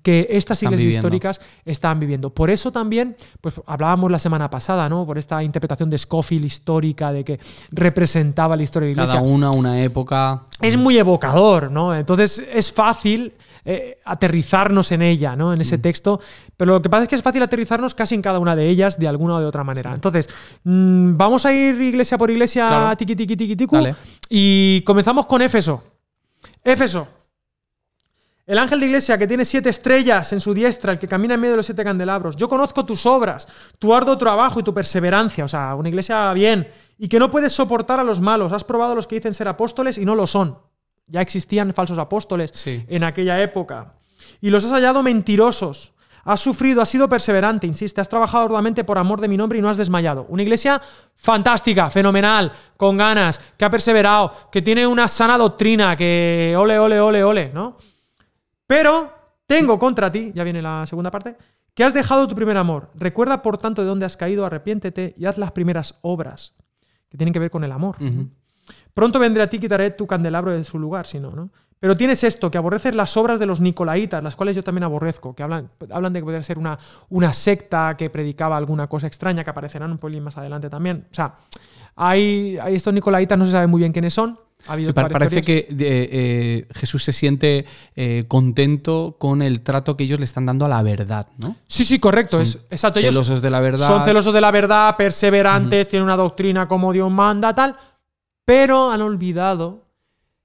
que estas Están iglesias viviendo. históricas están viviendo. Por eso también, pues hablábamos la semana pasada, ¿no? Por esta interpretación de Scofield histórica, de que representaba la historia de la iglesia Cada una, una época. es muy evocador, ¿no? Entonces es fácil eh, aterrizarnos en ella, ¿no? En ese Mm. texto. Pero lo que pasa es que es fácil aterrizarnos casi en cada una de ellas de alguna o de otra manera. Entonces, mm, vamos a ir iglesia por iglesia, Claro. tiqui, tiqui, tiqui, ticu, Dale. y comenzamos con Éfeso. Éfeso. El ángel de iglesia que tiene siete estrellas en su diestra, el que camina en medio de los siete candelabros. Yo conozco tus obras, tu arduo trabajo y tu perseverancia. O sea, una iglesia bien. Y que no puedes soportar a los malos. Has probado a los que dicen ser apóstoles y no lo son. Ya existían falsos apóstoles Sí. en aquella época. Y los has hallado mentirosos. Has sufrido, has sido perseverante, insiste, has trabajado arduamente por amor de mi nombre y no has desmayado. Una iglesia fantástica, fenomenal, con ganas, que ha perseverado, que tiene una sana doctrina, que ole, ole, ole, ole, ¿no? Pero tengo contra ti, ya viene la segunda parte, que has dejado tu primer amor. Recuerda, por tanto, de dónde has caído, arrepiéntete y haz las primeras obras, que tienen que ver con el amor. Pronto vendré a ti y quitaré tu candelabro de su lugar, si no, ¿no? Pero tienes esto, que aborreces las obras de los nicolaitas, las cuales yo también aborrezco, que hablan, hablan de que podría ser una, una secta que predicaba alguna cosa extraña, que aparecerán un poquito más adelante también. O sea, hay, hay estos nicolaitas, no se sabe muy bien quiénes son. Ha parece que eh, eh, Jesús se siente eh, contento con el trato que ellos le están dando a la verdad, ¿no? Sí, sí, correcto. Son Es, exacto. ellos Celosos de la verdad. Son celosos de la verdad, perseverantes, tienen una doctrina como Dios manda, tal, pero han olvidado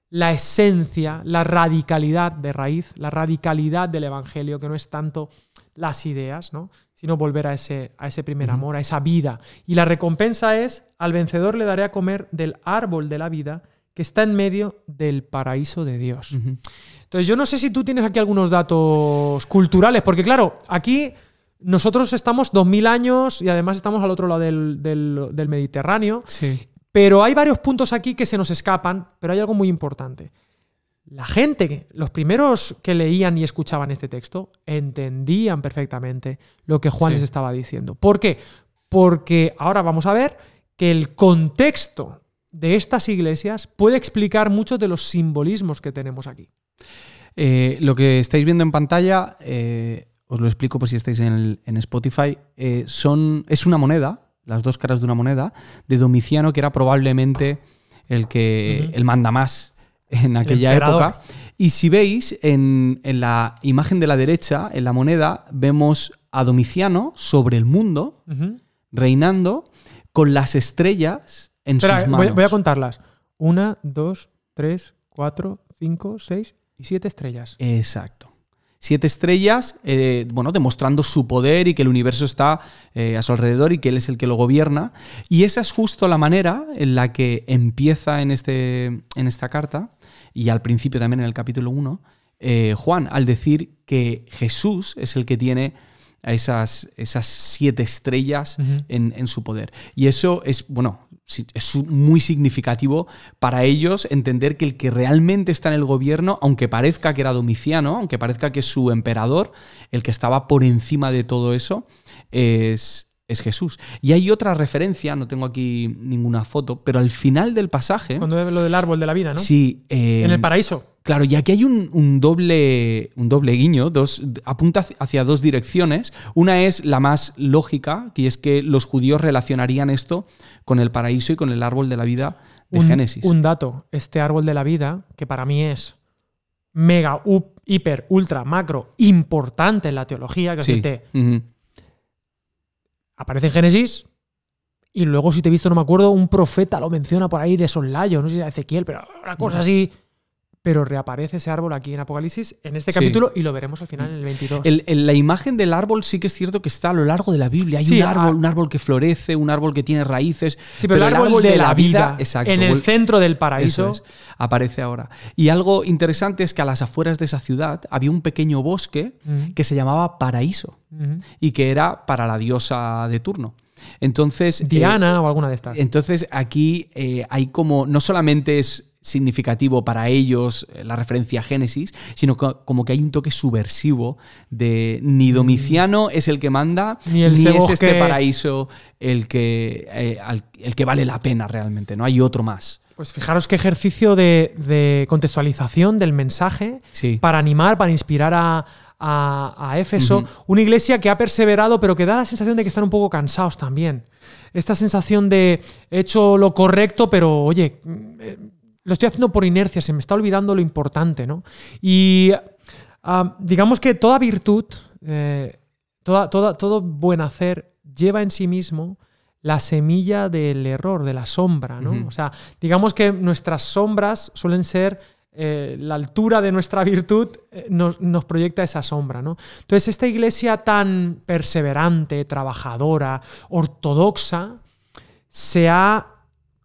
la esencia, la radicalidad de raíz, la radicalidad del Evangelio, que no es tanto las ideas, ¿no? sino volver a ese, a ese primer amor, a esa vida. Y la recompensa es, al vencedor le daré a comer del árbol de la vida que está en medio del paraíso de Dios. Entonces, yo no sé si tú tienes aquí algunos datos culturales, porque claro, aquí nosotros estamos 2000 años y además estamos al otro lado del, del- del Mediterráneo, Sí. Pero hay varios puntos aquí que se nos escapan, pero hay algo muy importante. La gente, los primeros que leían y escuchaban este texto, entendían perfectamente lo que Juan Sí. les estaba diciendo. ¿Por qué? Porque ahora vamos a ver que el contexto de estas iglesias puede explicar muchos de los simbolismos que tenemos aquí. Eh, lo que estáis viendo en pantalla, eh, os lo explico por si estáis en, el- en Spotify, eh, son, es una moneda, las dos caras de una moneda, de Domiciano, que era probablemente el que Ujú. el mandamás en aquella época. Y si veis, en, en la imagen de la derecha, en la moneda, vemos a Domiciano sobre el mundo, reinando, con las estrellas en Espera, sus voy, manos. voy a contarlas. Una, dos, tres, cuatro, cinco, seis y siete estrellas. Exacto. Siete estrellas, eh, bueno, demostrando su poder y que el universo está eh, a su alrededor y que él es el que lo gobierna. Y esa es justo la manera en la que empieza en, este, en esta carta, y al principio también en el capítulo 1, eh, Juan, al decir que Jesús es el que tiene a esas, esas siete estrellas en, en su poder. Y eso es, bueno, es muy significativo para ellos entender que el que realmente está en el gobierno, aunque parezca que era Domiciano, aunque parezca que es su emperador, el que estaba por encima de todo eso, es, es Jesús. Y hay otra referencia, no tengo aquí ninguna foto, pero al final del pasaje... Cuando ve lo del árbol de la vida, ¿no? Sí, eh, En el paraíso. Claro, y aquí hay un, un doble, un doble guiño, dos, apunta hacia dos direcciones. Una es la más lógica, que es que los judíos relacionarían esto con el paraíso y con el árbol de la vida de un, Génesis. un dato. Este árbol de la vida, que para mí es mega, up, hiper, ultra, macro, importante en la teología, que sí. aparece en Génesis y luego, si te he visto, no me acuerdo, un profeta lo menciona por ahí de soslayo, no sé si era Ezequiel, pero una cosa así. Pero reaparece ese árbol aquí en Apocalipsis en este Sí. capítulo y lo veremos al final en el 22. El- el- la imagen del árbol sí que es cierto que está a lo largo de la Biblia. Hay Sí, un árbol, a- un árbol que florece, un árbol que tiene raíces. sí, pero, el árbol, de, la vida, exacto, en el centro del paraíso. es, aparece ahora. Y algo interesante es que a las afueras de esa ciudad había un pequeño bosque que se llamaba Paraíso. y que era para la diosa de turno. Entonces, eh, Diana o alguna de estas. entonces aquí eh, hay como, no solamente es significativo para ellos eh, la referencia a Génesis, sino co- como que hay un toque subversivo de ni Domiciano es el que manda, Mm. Ni el es bosque- este paraíso el que, eh, al- el que vale la pena realmente, ¿no? Hay otro más. Pues fijaros qué ejercicio de, de contextualización del mensaje Sí. para animar, para inspirar a, a- a Éfeso. Una iglesia que ha perseverado, pero que da la sensación de que están un poco cansados también. Esta sensación de he hecho lo correcto, pero oye, mm, eh, lo estoy haciendo por inercia, se me está olvidando lo importante, ¿no? Y ah, digamos que toda virtud, eh, toda, toda- todo buen hacer lleva en sí mismo la semilla del error, de la sombra, ¿no? O sea, digamos que nuestras sombras suelen ser eh, la altura de nuestra virtud eh, nos, nos proyecta esa sombra. ¿no? Entonces, esta iglesia tan perseverante, trabajadora, ortodoxa, se ha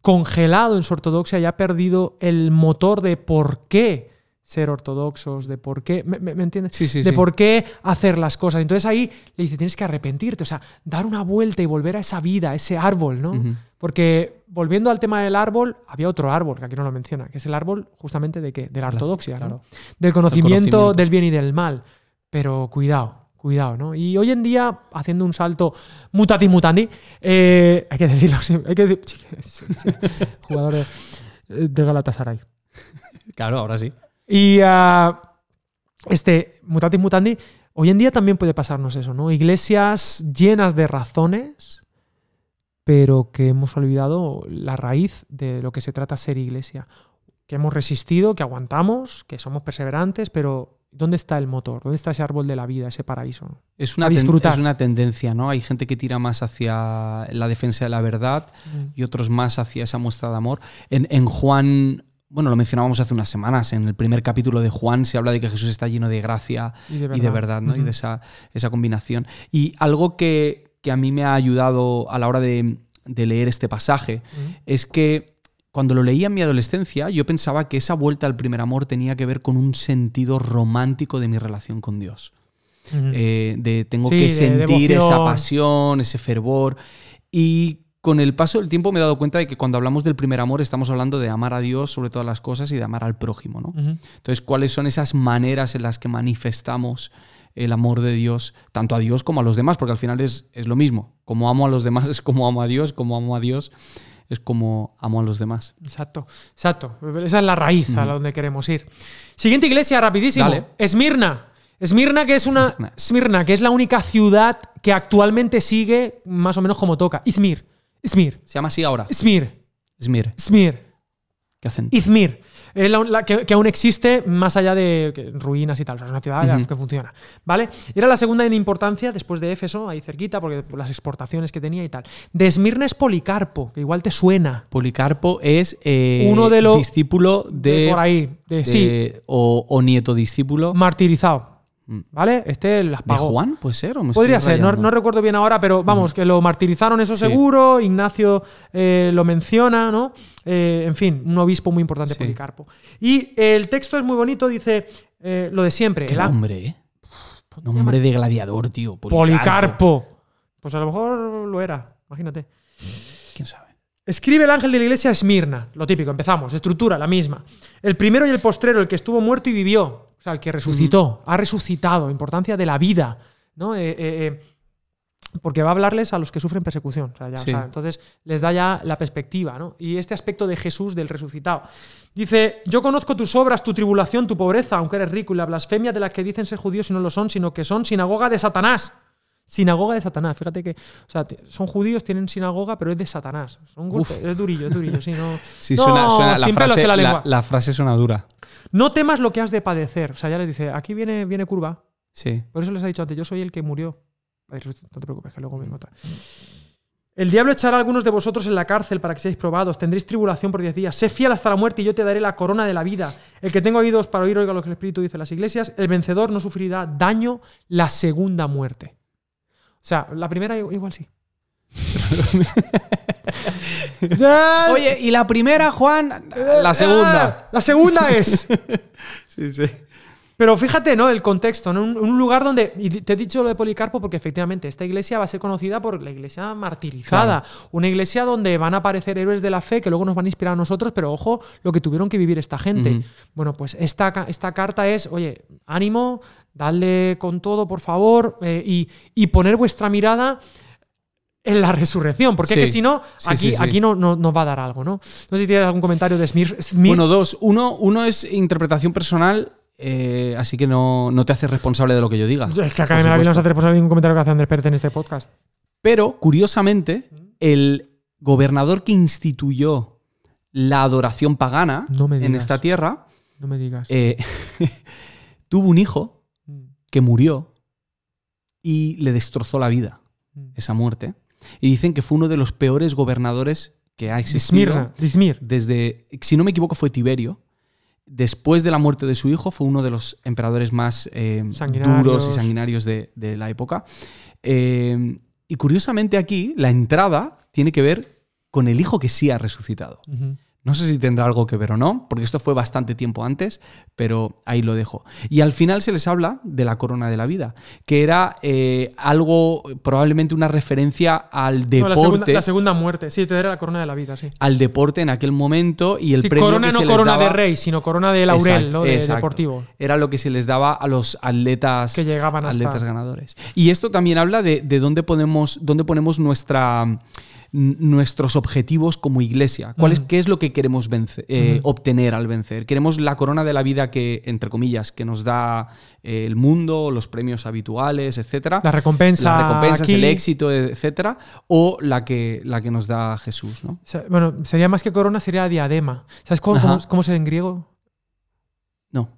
congelado en su ortodoxia y ha perdido el motor de por qué ser ortodoxos, de por qué, ¿me, me- me entiendes? Sí, sí, de sí. por qué hacer las cosas. Entonces ahí le dice, tienes que arrepentirte, o sea, dar una vuelta y volver a esa vida, a ese árbol, ¿no? Porque volviendo al tema del árbol, había otro árbol que aquí no lo menciona, que es el árbol justamente de qué? De la ortodoxia, claro. Del conocimiento, conocimiento. del bien y del mal. Pero cuidado, cuidado, ¿no? Y hoy en día, haciendo un salto mutatis mutandi, eh, hay que decirlo, hay que decir, sí, sí, sí, jugador de, de Galatasaray. Claro, ahora sí. Y ah, este mutatis mutandi, hoy en día también puede pasarnos eso, ¿no? Iglesias llenas de razones, pero que hemos olvidado la raíz de lo que se trata ser iglesia. Que hemos resistido, que aguantamos, que somos perseverantes, pero ¿dónde está el motor? ¿Dónde está ese árbol de la vida, ese paraíso? Es una, A ten- disfrutar. es una tendencia, ¿no? Hay gente que tira más hacia la defensa de la verdad y otros más hacia esa muestra de amor. En, en Juan, bueno, lo mencionábamos hace unas semanas, en el primer capítulo de Juan se habla de que Jesús está lleno de gracia Y de y de verdad, ¿no? Y de esa, esa combinación. Y algo que, que a mí me ha ayudado a la hora de, de leer este pasaje es que cuando lo leía en mi adolescencia, yo pensaba que esa vuelta al primer amor tenía que ver con un sentido romántico de mi relación con Dios. Ujú. Eh, de tengo Sí, que de sentir esa pasión, ese fervor. Y con el paso del tiempo me he dado cuenta de que cuando hablamos del primer amor estamos hablando de amar a Dios sobre todas las cosas y de amar al prójimo, ¿no? Ujú. Entonces, ¿cuáles son esas maneras en las que manifestamos el amor de Dios, tanto a Dios como a los demás? Porque al final es, es lo mismo. Como amo a los demás (laughs) es como amo a Dios, como amo a Dios es como amo a los demás. Exacto, exacto. Esa es la raíz a Ujú. donde queremos ir. Siguiente iglesia, rapidísimo. Dale. Esmirna. Esmirna, que es una. Esmirna. Que es la única ciudad que actualmente sigue más o menos como toca. Izmir. Izmir. Se llama así ahora. Izmir. Esmir. Izmir. ¿Qué acento? Izmir. Es la, la que, que aún existe más allá de que- ruinas y tal. O sea, es una ciudad que funciona. ¿Vale? Era la segunda en importancia después de Éfeso, ahí cerquita, porque por las exportaciones que tenía y tal. De Esmirna es Policarpo, que igual te suena. Policarpo es eh, Uno de los- discípulo de, por ahí. De, de- sí, o, o nieto discípulo martirizado. Mm. ¿Vale? Este las de pagó. Juan, puede ser. ¿O me Podría ser, no, no recuerdo bien ahora, pero vamos, que lo martirizaron, eso Sí. seguro. Ignacio eh, lo menciona, ¿no? Eh, en fin, un obispo muy importante, Sí. Policarpo. Y el texto es muy bonito, dice eh, lo de siempre. Qué el nombre, ¿eh? Nombre de gladiador, tío. Policarpo. Pues a lo mejor lo era, imagínate. ¿Quién sabe? Escribe el ángel de la iglesia a Esmirna, lo típico, empezamos, estructura, la misma. El primero y el postrero, el que estuvo muerto y vivió, o sea, el que resucitó, ha resucitado, importancia de la vida, ¿no? Eh, eh, eh, porque va a hablarles a los que sufren persecución, o sea, ya, o Sí. sea, entonces les da ya la perspectiva, ¿no? Y este aspecto de Jesús, del resucitado. Dice, yo conozco tus obras, tu tribulación, tu pobreza, aunque eres rico, y la blasfemia de las que dicen ser judíos y no lo son, sino que son sinagoga de Satanás. Sinagoga de Satanás, fíjate que, o sea, son judíos, tienen sinagoga, pero es de Satanás. Son golpes, Uf. es durillo, es durillo, sí, no. (laughs) Sí, No, suena, suena la, sin pelos frase, en la la- lengua. la frase suena dura. No temas lo que has de padecer. O sea, ya les dice, aquí viene, viene curva. Sí. Por eso les ha dicho antes, yo soy el que murió. Ay, No te preocupes, que luego vengo otra. El diablo echará a algunos de vosotros en la cárcel para que seáis probados. Tendréis tribulación por diez días. Sé fiel hasta la muerte y yo te daré la corona de la vida. El que tenga oídos para oír, oiga lo que el Espíritu dice en las iglesias. El vencedor no sufrirá daño la segunda muerte. O sea, la primera igual sí. (laughs) Oye, (laughs) y la primera, Juan, la segunda. Ah, La segunda es. (laughs) Sí, sí. Pero fíjate, ¿no? El contexto, ¿no? Un, un lugar donde. Y te he dicho lo de Policarpo porque efectivamente esta iglesia va a ser conocida por la iglesia martirizada. Una iglesia donde van a aparecer héroes de la fe que luego nos van a inspirar a nosotros, pero ojo, lo que tuvieron que vivir esta gente. Bueno, pues esta, esta carta es, oye, ánimo, dadle con todo, por favor, eh, y, y poner vuestra mirada en la resurrección, porque Sí. es que si no, aquí, sí, sí. aquí no, no- nos va a dar algo, ¿no? No sé si tienes algún comentario de. Smir- Bueno, dos. Uno, uno es interpretación personal, eh, así que no, no te haces responsable de lo que yo diga. es que acá en la vida no se hace responsable de ningún comentario que hace Andrés Pérez en este podcast. Pero, curiosamente, el gobernador que instituyó la adoración pagana No me en esta tierra No me digas. eh, (laughs) tuvo un hijo que murió y le destrozó la vida, mm. esa muerte. Y dicen que fue uno de los peores gobernadores que ha existido. Izmir. Desde, si no me equivoco, fue Tiberio. después de la muerte de su hijo, fue uno de los emperadores más eh, duros y sanguinarios de, de la época. Eh, y curiosamente aquí, la entrada tiene que ver con el hijo que sí ha resucitado. No sé si tendrá algo que ver o no, porque esto fue bastante tiempo antes, pero ahí lo dejo. Y al final se les habla de la corona de la vida, que era eh, algo, probablemente una referencia al No, deporte. la, segunda, la segunda muerte. Sí, te daré la corona de la vida, sí. al deporte en aquel momento y el Sí, premio corona que no se les corona de daba- rey, sino corona de laurel, Exacto, ¿no? De exacto. deportivo. Era lo que se les daba a los atletas Que llegaban hasta- atletas ganadores. Y esto también habla de, de dónde, podemos, dónde ponemos nuestra, nuestros objetivos como iglesia. ¿Cuál es, Ujú. ¿Qué es lo que queremos vence- eh, obtener al vencer? ¿Queremos la corona de la vida que, entre comillas, que nos da eh, el mundo, los premios habituales, etcétera? La recompensa. Las recompensas, aquí. el éxito, etcétera, o la que, la que nos da Jesús, ¿no? O sea, bueno, sería más que corona, sería diadema. ¿Sabes cómo, cómo, cómo se en griego? No.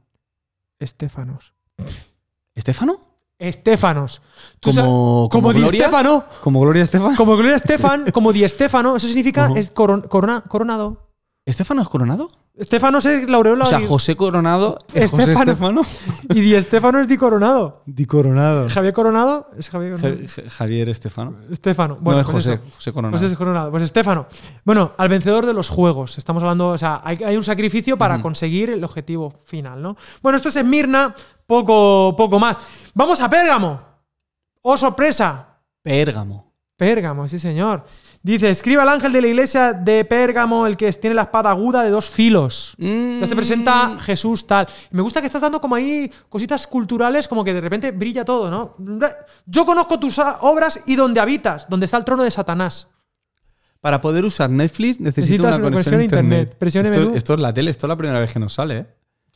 Estéfanos. ¿Estéfano? Sabes- Como, como Di Gloria. Stéfano. Como Gloria Estefan. Como Gloria Estefan, (laughs) como Di Stéfano. Eso significa es coron- corona- coronado. ¿Estéfano es coronado? Estéfanos es la aureola O sea, José Coronado es José. Estefano. y Di Stéfano es Di Coronado. Di Coronado. Javier Coronado es Javier Coronado. Javier Estefano. Estéfano. Bueno, no es pues José, eso. José Coronado. Pues es Coronado. Pues Estéfano. Bueno, al vencedor de los juegos. Estamos hablando, o sea, hay, hay un sacrificio para conseguir el objetivo final, ¿no? Bueno, esto es Esmirna, poco, poco más. Vamos a Pérgamo. ¡Oh, sorpresa! Pérgamo. Pérgamo, sí, señor. Dice: Escribe al ángel de la iglesia de Pérgamo, el que tiene la espada aguda de dos filos. Ya se Mm. presenta Jesús tal. Me gusta que estás dando como ahí cositas culturales, como que de repente brilla todo, ¿no? Yo conozco tus obras y donde habitas, donde está el trono de Satanás. Para poder usar Netflix necesito Necesitas una conexión a internet. Presione esto, menú. esto es la tele, esto es la primera vez que nos sale, ¿eh?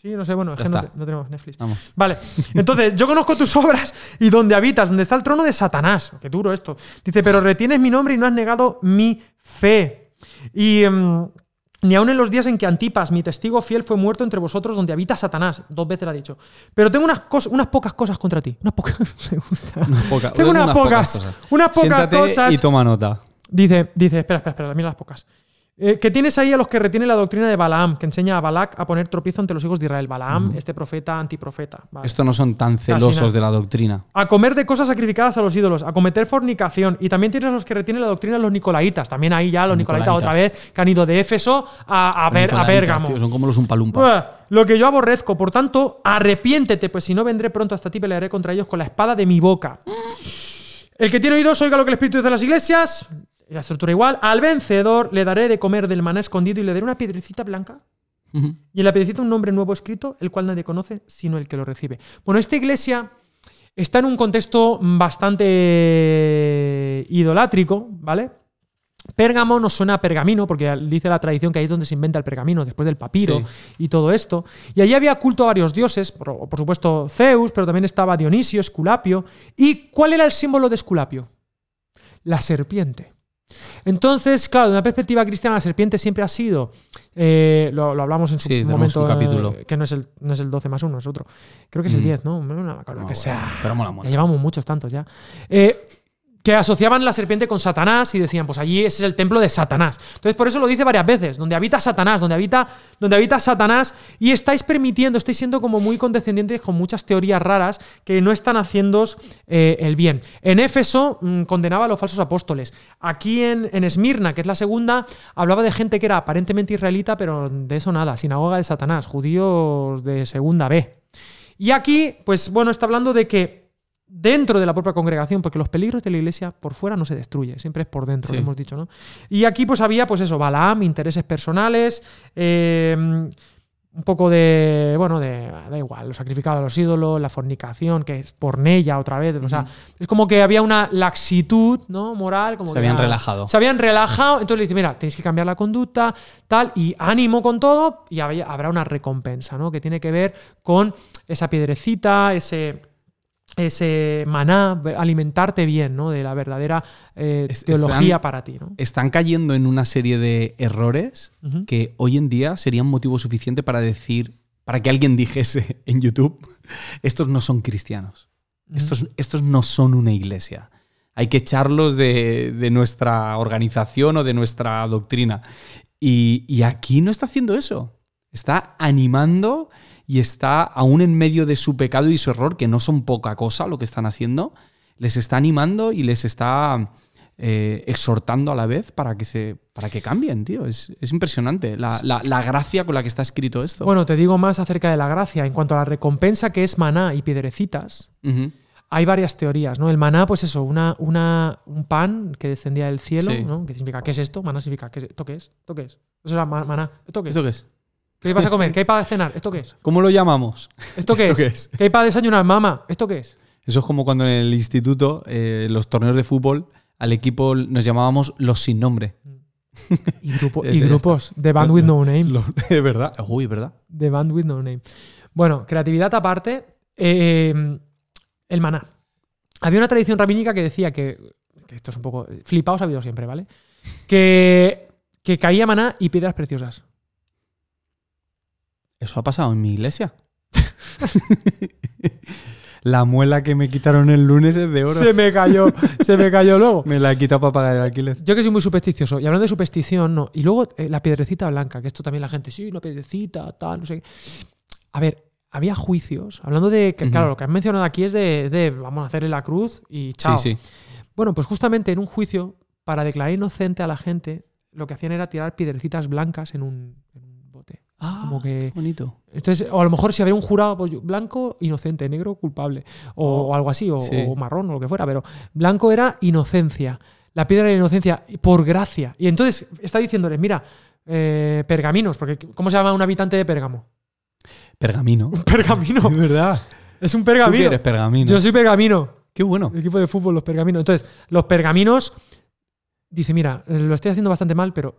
Sí, no sé, bueno, es que no, está. te- no tenemos Netflix. Vamos. Vale, (laughs) entonces yo conozco tus obras y donde habitas, donde está el trono de Satanás. Qué duro esto. Dice, pero retienes mi nombre y no has negado mi fe. Y em, ni aun en los días en que Antipas, mi testigo fiel, fue muerto entre vosotros, donde habita Satanás. Dos veces lo ha dicho. Pero tengo unas, unas pocas cosas contra ti. Unas pocas. (laughs) Me gusta. Unas pocas- (laughs) tengo unas, pocas. cosas. Unas pocas Siéntate cosas. y toma nota. Dice, dice, espera, espera, espera, mira las pocas. Eh, que tienes ahí a los que retiene la doctrina de Balaam, que enseña a Balac a poner tropiezo ante los hijos de Israel. Balaam, este profeta antiprofeta. Vale. Esto no son tan celosos de la doctrina. A comer de cosas sacrificadas a los ídolos, a cometer fornicación. Y también tienes a los que retienen la doctrina de los nicolaitas. También ahí ya los nicolaitas, Nicolaitas. otra vez, que han ido de Éfeso a, a, tío, son como los umpalumpas. Buah, Lo que yo aborrezco, por tanto, arrepiéntete, pues si no vendré pronto hasta ti, pelearé contra ellos con la espada de mi boca. (gasps) El que tiene oídos, oiga lo que el Espíritu dice a las iglesias. La estructura igual. Al vencedor le daré de comer del maná escondido y le daré una piedrecita blanca. Y en la piedrecita un nombre nuevo escrito, el cual nadie conoce sino el que lo recibe. Bueno, esta iglesia está en un contexto bastante idolátrico, ¿vale? Pérgamo nos suena a pergamino, porque dice la tradición que ahí es donde se inventa el pergamino, después del papiro Sí. y todo esto. Y allí había culto a varios dioses, por, por supuesto Zeus, pero también estaba Dionisio, Esculapio. ¿Y cuál era el símbolo de Esculapio? La serpiente. Entonces, claro, de una perspectiva cristiana, la serpiente siempre ha sido, eh, lo, lo hablamos en su Sí, momento, un capítulo. eh, que no es, el, no es el 12 más 1, es otro. Creo que es el Mm. 10, ¿no? No me acuerdo No, que bueno, sea. pero mola, Ya mola. llevamos muchos tantos ya. Eh, que asociaban la serpiente con Satanás y decían, pues allí ese es el templo de Satanás. Entonces, por eso lo dice varias veces, donde habita Satanás, donde habita, donde habita Satanás, y estáis permitiendo, estáis siendo como muy condescendientes con muchas teorías raras que no están haciendo el bien. En Éfeso mm, condenaba a los falsos apóstoles. Aquí en, en Esmirna, que es la segunda, hablaba de gente que era aparentemente israelita, pero de eso nada, sinagoga de Satanás, judíos de segunda B. Y aquí, pues bueno, está hablando de que dentro de la propia congregación, porque los peligros de la iglesia por fuera no se destruye, siempre es por dentro, Sí. lo hemos dicho, ¿no? Y aquí pues había, pues eso, Balaam, intereses personales, eh, un poco de, bueno, de, da igual, los sacrificados a los ídolos, la fornicación, que es pornella otra vez, o sea, es como que había una laxitud, ¿no? Moral, como Se que habían era- relajado. Se habían relajado, entonces le dice, mira, tenéis que cambiar la conducta, tal, y ánimo con todo, y había- habrá una recompensa, ¿no? Que tiene que ver con esa piedrecita, ese ese maná, alimentarte bien, ¿no? De la verdadera eh, teología están- para ti, ¿no? Están cayendo en una serie de errores que hoy en día serían motivo suficiente para decir, para que alguien dijese (laughs) en YouTube, estos no son cristianos, estos, estos no son una iglesia. Hay que echarlos de, de nuestra organización o de nuestra doctrina. Y, y aquí no está haciendo eso. Está animando y está aún en medio de su pecado y su error, que no son poca cosa lo que están haciendo, les está animando y les está eh, exhortando a la vez para que, se, para que cambien, tío. Es, es impresionante la, la- la gracia con la que está escrito esto. Bueno, te digo más acerca de la gracia. En cuanto a la recompensa que es maná y piedrecitas, hay varias teorías, ¿no? El maná, pues eso, una, una, un pan que descendía del cielo, Sí. ¿no? ¿Qué significa? ¿Qué es esto? Maná significa, ¿qué es? ¿esto qué es? ¿Esto qué es? Eso era ma- maná. ¿Esto qué es? ¿Esto qué es? ¿Qué vas a comer? ¿Qué hay para cenar? ¿Esto qué es? ¿Cómo lo llamamos? ¿Esto qué, ¿Esto es? qué es? ¿Qué hay para desayunar? Mamá, ¿esto qué es? Eso es como cuando en el instituto, eh, los torneos de fútbol, al equipo nos llamábamos los sin nombre. (laughs) Y, grupo- y grupos de band with no name. (laughs) Es verdad. Uy, ¿verdad? De band with no name. Bueno, creatividad aparte, eh, el maná. Había una tradición rabínica que decía que, que esto es un poco flipaos ha habido siempre, ¿vale? Que, que caía maná y piedras preciosas. Eso ha pasado en mi iglesia. (laughs) La muela que me quitaron el lunes es de oro. Se me cayó, se me cayó luego. Me la he quitado para pagar el alquiler. Yo que soy muy supersticioso, y hablando de superstición, no. Y luego eh, la piedrecita blanca, que esto también la gente, sí, una piedrecita, tal, no sé qué. A ver, había juicios, hablando de que, claro, lo que has mencionado aquí es de, de vamos a hacerle la cruz y chao. Sí, sí. Bueno, pues justamente en un juicio, para declarar inocente a la gente, lo que hacían era tirar piedrecitas blancas en un, en. Ah, Como que- qué bonito. Entonces, o a lo mejor si había un jurado pues, yo, blanco, inocente, negro, culpable, o, o algo así, o, Sí. o marrón, o lo que fuera, pero blanco era inocencia, la piedra era inocencia por gracia. Y entonces está diciéndoles, mira, eh, pergaminos, porque ¿cómo se llama un habitante de Pérgamo? Pergamino. Un pergamino, (laughs) Es verdad. es un ¿Tú pergamino. eres pergamino? Yo soy pergamino. Qué bueno. El equipo de fútbol, los pergaminos. Entonces, los pergaminos, dice, mira, eh, lo estoy haciendo bastante mal, pero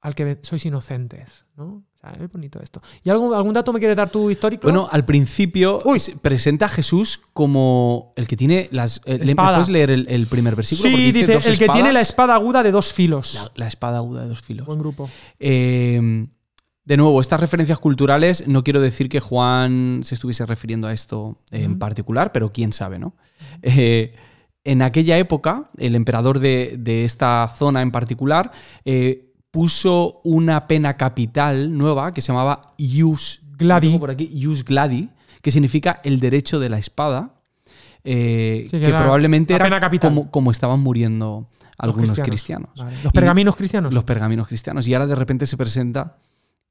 al que sois inocentes, ¿no? O sea, es bonito esto. ¿Y algún, algún dato me quieres dar tú histórico? Bueno, al principio se presenta a Jesús como el que tiene las. eh, ¿le- Espada. ¿Me puedes leer el, el primer versículo? Porque sí, dice, dos el que tiene la espada aguda de dos filos. La, la espada aguda de dos filos. Buen grupo. Eh, de nuevo, estas referencias culturales, no quiero decir que Juan se estuviese refiriendo a esto en particular, pero quién sabe, ¿no? Eh, en aquella época, el emperador de, de esta zona en particular eh, puso una pena capital nueva que se llamaba Ius Gladi. por aquí, Ius Gladi, que significa el derecho de la espada, eh, Sí, que que era probablemente era como, como estaban muriendo Los algunos cristianos. Vale. Los pergaminos cristianos. Los pergaminos cristianos. Y ahora de repente se presenta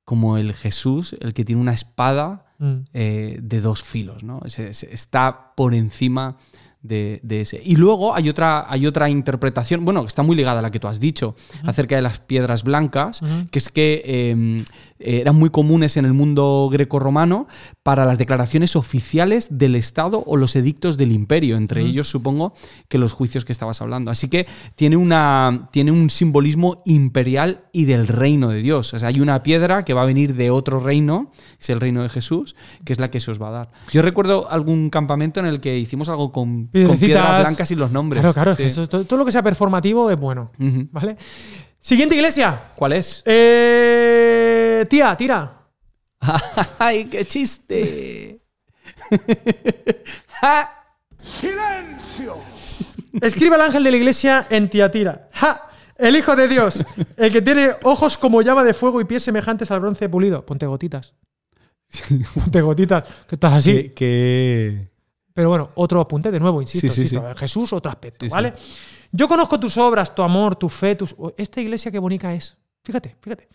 como el Jesús, el que tiene una espada Mm. eh, de dos filos, ¿no? Se- se- está por encima de, de ese. Y luego hay otra, hay otra interpretación, bueno, que está muy ligada a la que tú has dicho, acerca de las piedras blancas, que es que eh, eran muy comunes en el mundo grecorromano para las declaraciones oficiales del Estado o los edictos del imperio, entre ellos supongo que los juicios que estabas hablando. Así que tiene, una, tiene un simbolismo imperial y del reino de Dios. O sea, hay una piedra que va a venir de otro reino, que es el reino de Jesús, que es la que se os va a dar. Yo recuerdo algún campamento en el que hicimos algo con, con piedras blancas y los nombres. Claro, claro. Sí. eso es todo, todo lo que sea performativo es bueno. ¿Vale? Siguiente iglesia. ¿Cuál es? Eh, tía, tira. (laughs) ¡Ay, qué chiste! (laughs) Ja. Escribe el ángel de la iglesia en Tiatira. ¡Ja! El Hijo de Dios, el que tiene ojos como llama de fuego y pies semejantes al bronce pulido. Ponte gotitas. (laughs) Ponte gotitas, que estás así. Que- que- Pero bueno, otro apunte de nuevo, insisto. Sí, sí, insisto, sí. en Jesús, otro aspecto, Sí, sí. ¿vale? Yo conozco tus obras, tu amor, tu fe, tus... Esta iglesia qué bonita es. Fíjate, fíjate.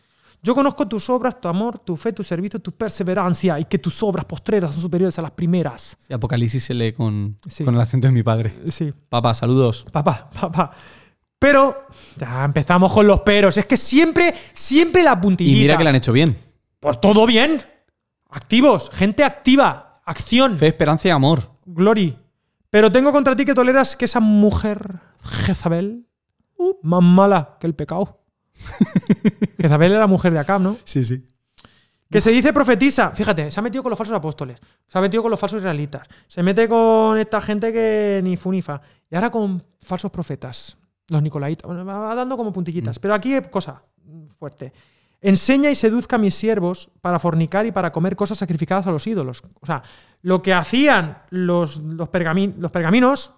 Yo conozco tus obras, tu amor, tu fe, tu servicio, tu perseverancia y que tus obras postreras son superiores a las primeras. Apocalipsis se lee con, Sí. con el acento de mi padre. Sí, Papá, saludos. papá, papá. Pero, ya empezamos con los peros. Es que siempre, siempre la Y puntillita. mira que le han hecho bien. Pues todo bien. Activos, gente activa, acción. Fe, esperanza y amor. Glory. Pero tengo contra ti que toleras que esa mujer, Jezabel, más mala que el pecado. (laughs) Jezabel era mujer de Acab, ¿no? Sí, sí. Que se dice profetiza. Fíjate, se ha metido con los falsos apóstoles. Se ha metido con los falsos israelitas. Se mete con esta gente que ni fu ni fa. Y ahora con falsos profetas. Los nicolaitas. Bueno, va dando como puntillitas. Pero aquí hay cosa fuerte. Enseña y seduzca a mis siervos para fornicar y para comer cosas sacrificadas a los ídolos. O sea, lo que hacían los, los, pergami- los pergaminos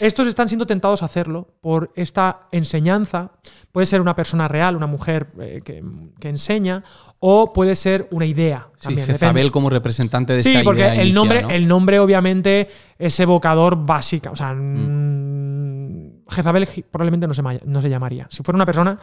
estos están siendo tentados a hacerlo por esta enseñanza. Puede ser una persona real, una mujer eh, que, que enseña, o puede ser una idea. Sí, También, Jezabel depende. como representante de Sí, esa porque idea el inicia, nombre, ¿no? el nombre obviamente es evocador básica. O sea, mm, Jezabel gi- probablemente no se, no se llamaría. Si fuera una persona,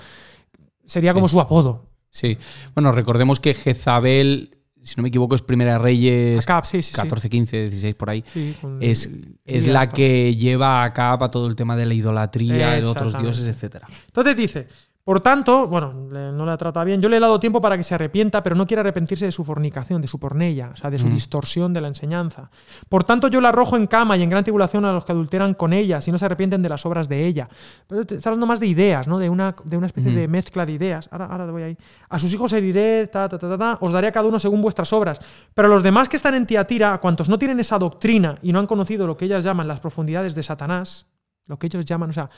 sería Sí. como su apodo. Sí. Bueno, recordemos que Jezabel, si no me equivoco, es Primera Reyes Acab, sí, sí, sí. 14, 15, 16 por ahí. Con Es, el- es la que lleva a cabo todo el tema de la idolatría, de otros dioses, etcétera. Entonces dice, por tanto, bueno, no la trata bien, yo le he dado tiempo para que se arrepienta, pero no quiere arrepentirse de su fornicación, de su pornella, o sea, de su Mm. distorsión de la enseñanza. Por tanto, yo la arrojo en cama y en gran tribulación a los que adulteran con ella, si no se arrepienten de las obras de ella. Pero está hablando más de ideas, ¿no? De una, de una especie de mezcla de ideas. Ahora, ahora voy ahí. A sus hijos heriré, ta, ta, ta, ta, ta, os daré a cada uno según vuestras obras. Pero a los demás que están en Tiatira, a cuantos no tienen esa doctrina y no han conocido lo que ellas llaman las profundidades de Satanás, lo que ellos llaman, o sea,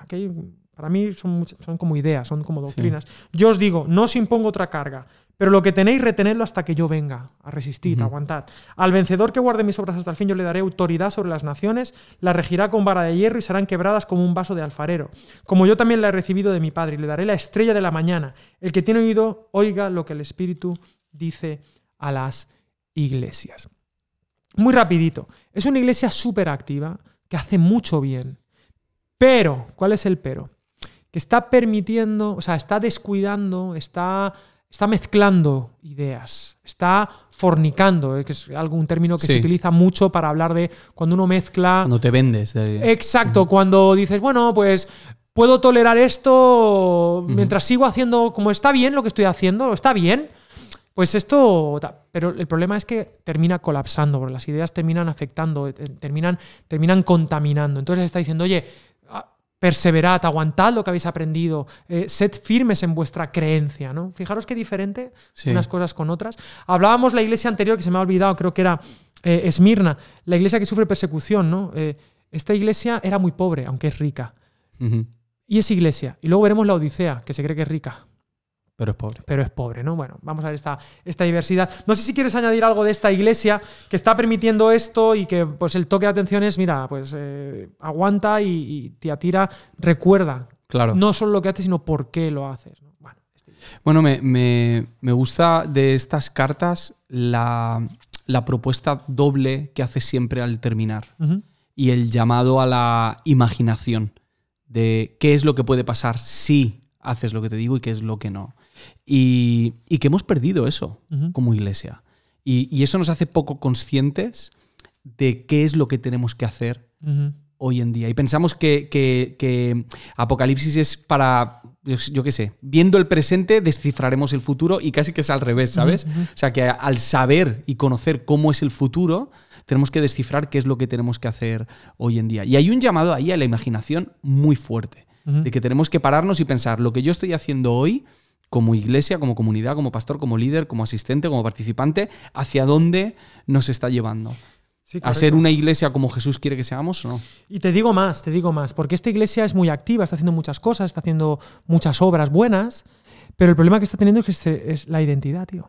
aquí hay- para mí son, son como ideas, son como doctrinas. Yo os digo, no os impongo otra carga, pero lo que tenéis, retenedlo hasta que yo venga, a resistir, Ujú. aguantad. Al vencedor que guarde mis obras hasta el fin, yo le daré autoridad sobre las naciones, la regirá con vara de hierro y serán quebradas como un vaso de alfarero. Como yo también la he recibido de mi Padre, y le daré la estrella de la mañana. El que tiene oído, oiga lo que el Espíritu dice a las iglesias. Muy rapidito. Es una iglesia súper activa, que hace mucho bien. Pero, ¿cuál es el pero? Que está permitiendo, o sea, está descuidando, está, está mezclando ideas, está fornicando, eh, que es algo, un término que se utiliza mucho para hablar de cuando uno mezcla Cuando te vendes. de- Exacto, cuando dices, bueno, pues puedo tolerar esto mientras sigo haciendo como está bien lo que estoy haciendo, está bien. Pues esto, pero el problema es que termina colapsando, porque las ideas terminan afectando, eh, terminan, terminan contaminando. Entonces está diciendo, oye, perseverad, aguantad lo que habéis aprendido, eh, sed firmes en vuestra creencia, ¿no? Fijaros qué diferente Sí. unas cosas con otras. Hablábamos la iglesia anterior, que se me ha olvidado, creo que era eh, Esmirna, la iglesia que sufre persecución, ¿no? Eh, esta iglesia era muy pobre, aunque es rica. Y es iglesia. Y luego veremos la Odisea, que se cree que es rica, Pero es pobre. pero es pobre, ¿no? Bueno, vamos a ver esta, esta diversidad. No sé si quieres añadir algo de esta iglesia que está permitiendo esto y que pues el toque de atención es, mira, pues eh, aguanta y, y Tiatira recuerda Claro. no solo lo que haces, sino por qué lo haces. ¿no? Bueno, Bueno, me, me- me gusta de estas cartas la, la propuesta doble que hace siempre al terminar y el llamado a la imaginación de qué es lo que puede pasar si haces lo que te digo y qué es lo que no. Y, y que hemos perdido eso como iglesia. Y, y eso nos hace poco conscientes de qué es lo que tenemos que hacer hoy en día. Y pensamos que, que- que Apocalipsis es para, yo, yo qué sé, viendo el presente descifraremos el futuro y casi que es al revés, ¿sabes? O sea, que al saber y conocer cómo es el futuro, tenemos que descifrar qué es lo que tenemos que hacer hoy en día. Y hay un llamado ahí a la imaginación muy fuerte, de que tenemos que pararnos y pensar lo que yo estoy haciendo hoy como iglesia, como comunidad, como pastor, como líder, como asistente, como participante, hacia dónde nos está llevando. Sí, ¿A ser una iglesia como Jesús quiere que seamos o no? Y te digo más, te digo más, porque esta iglesia es muy activa, está haciendo muchas cosas, está haciendo muchas obras buenas, pero el problema que está teniendo es que se- es la identidad, tío.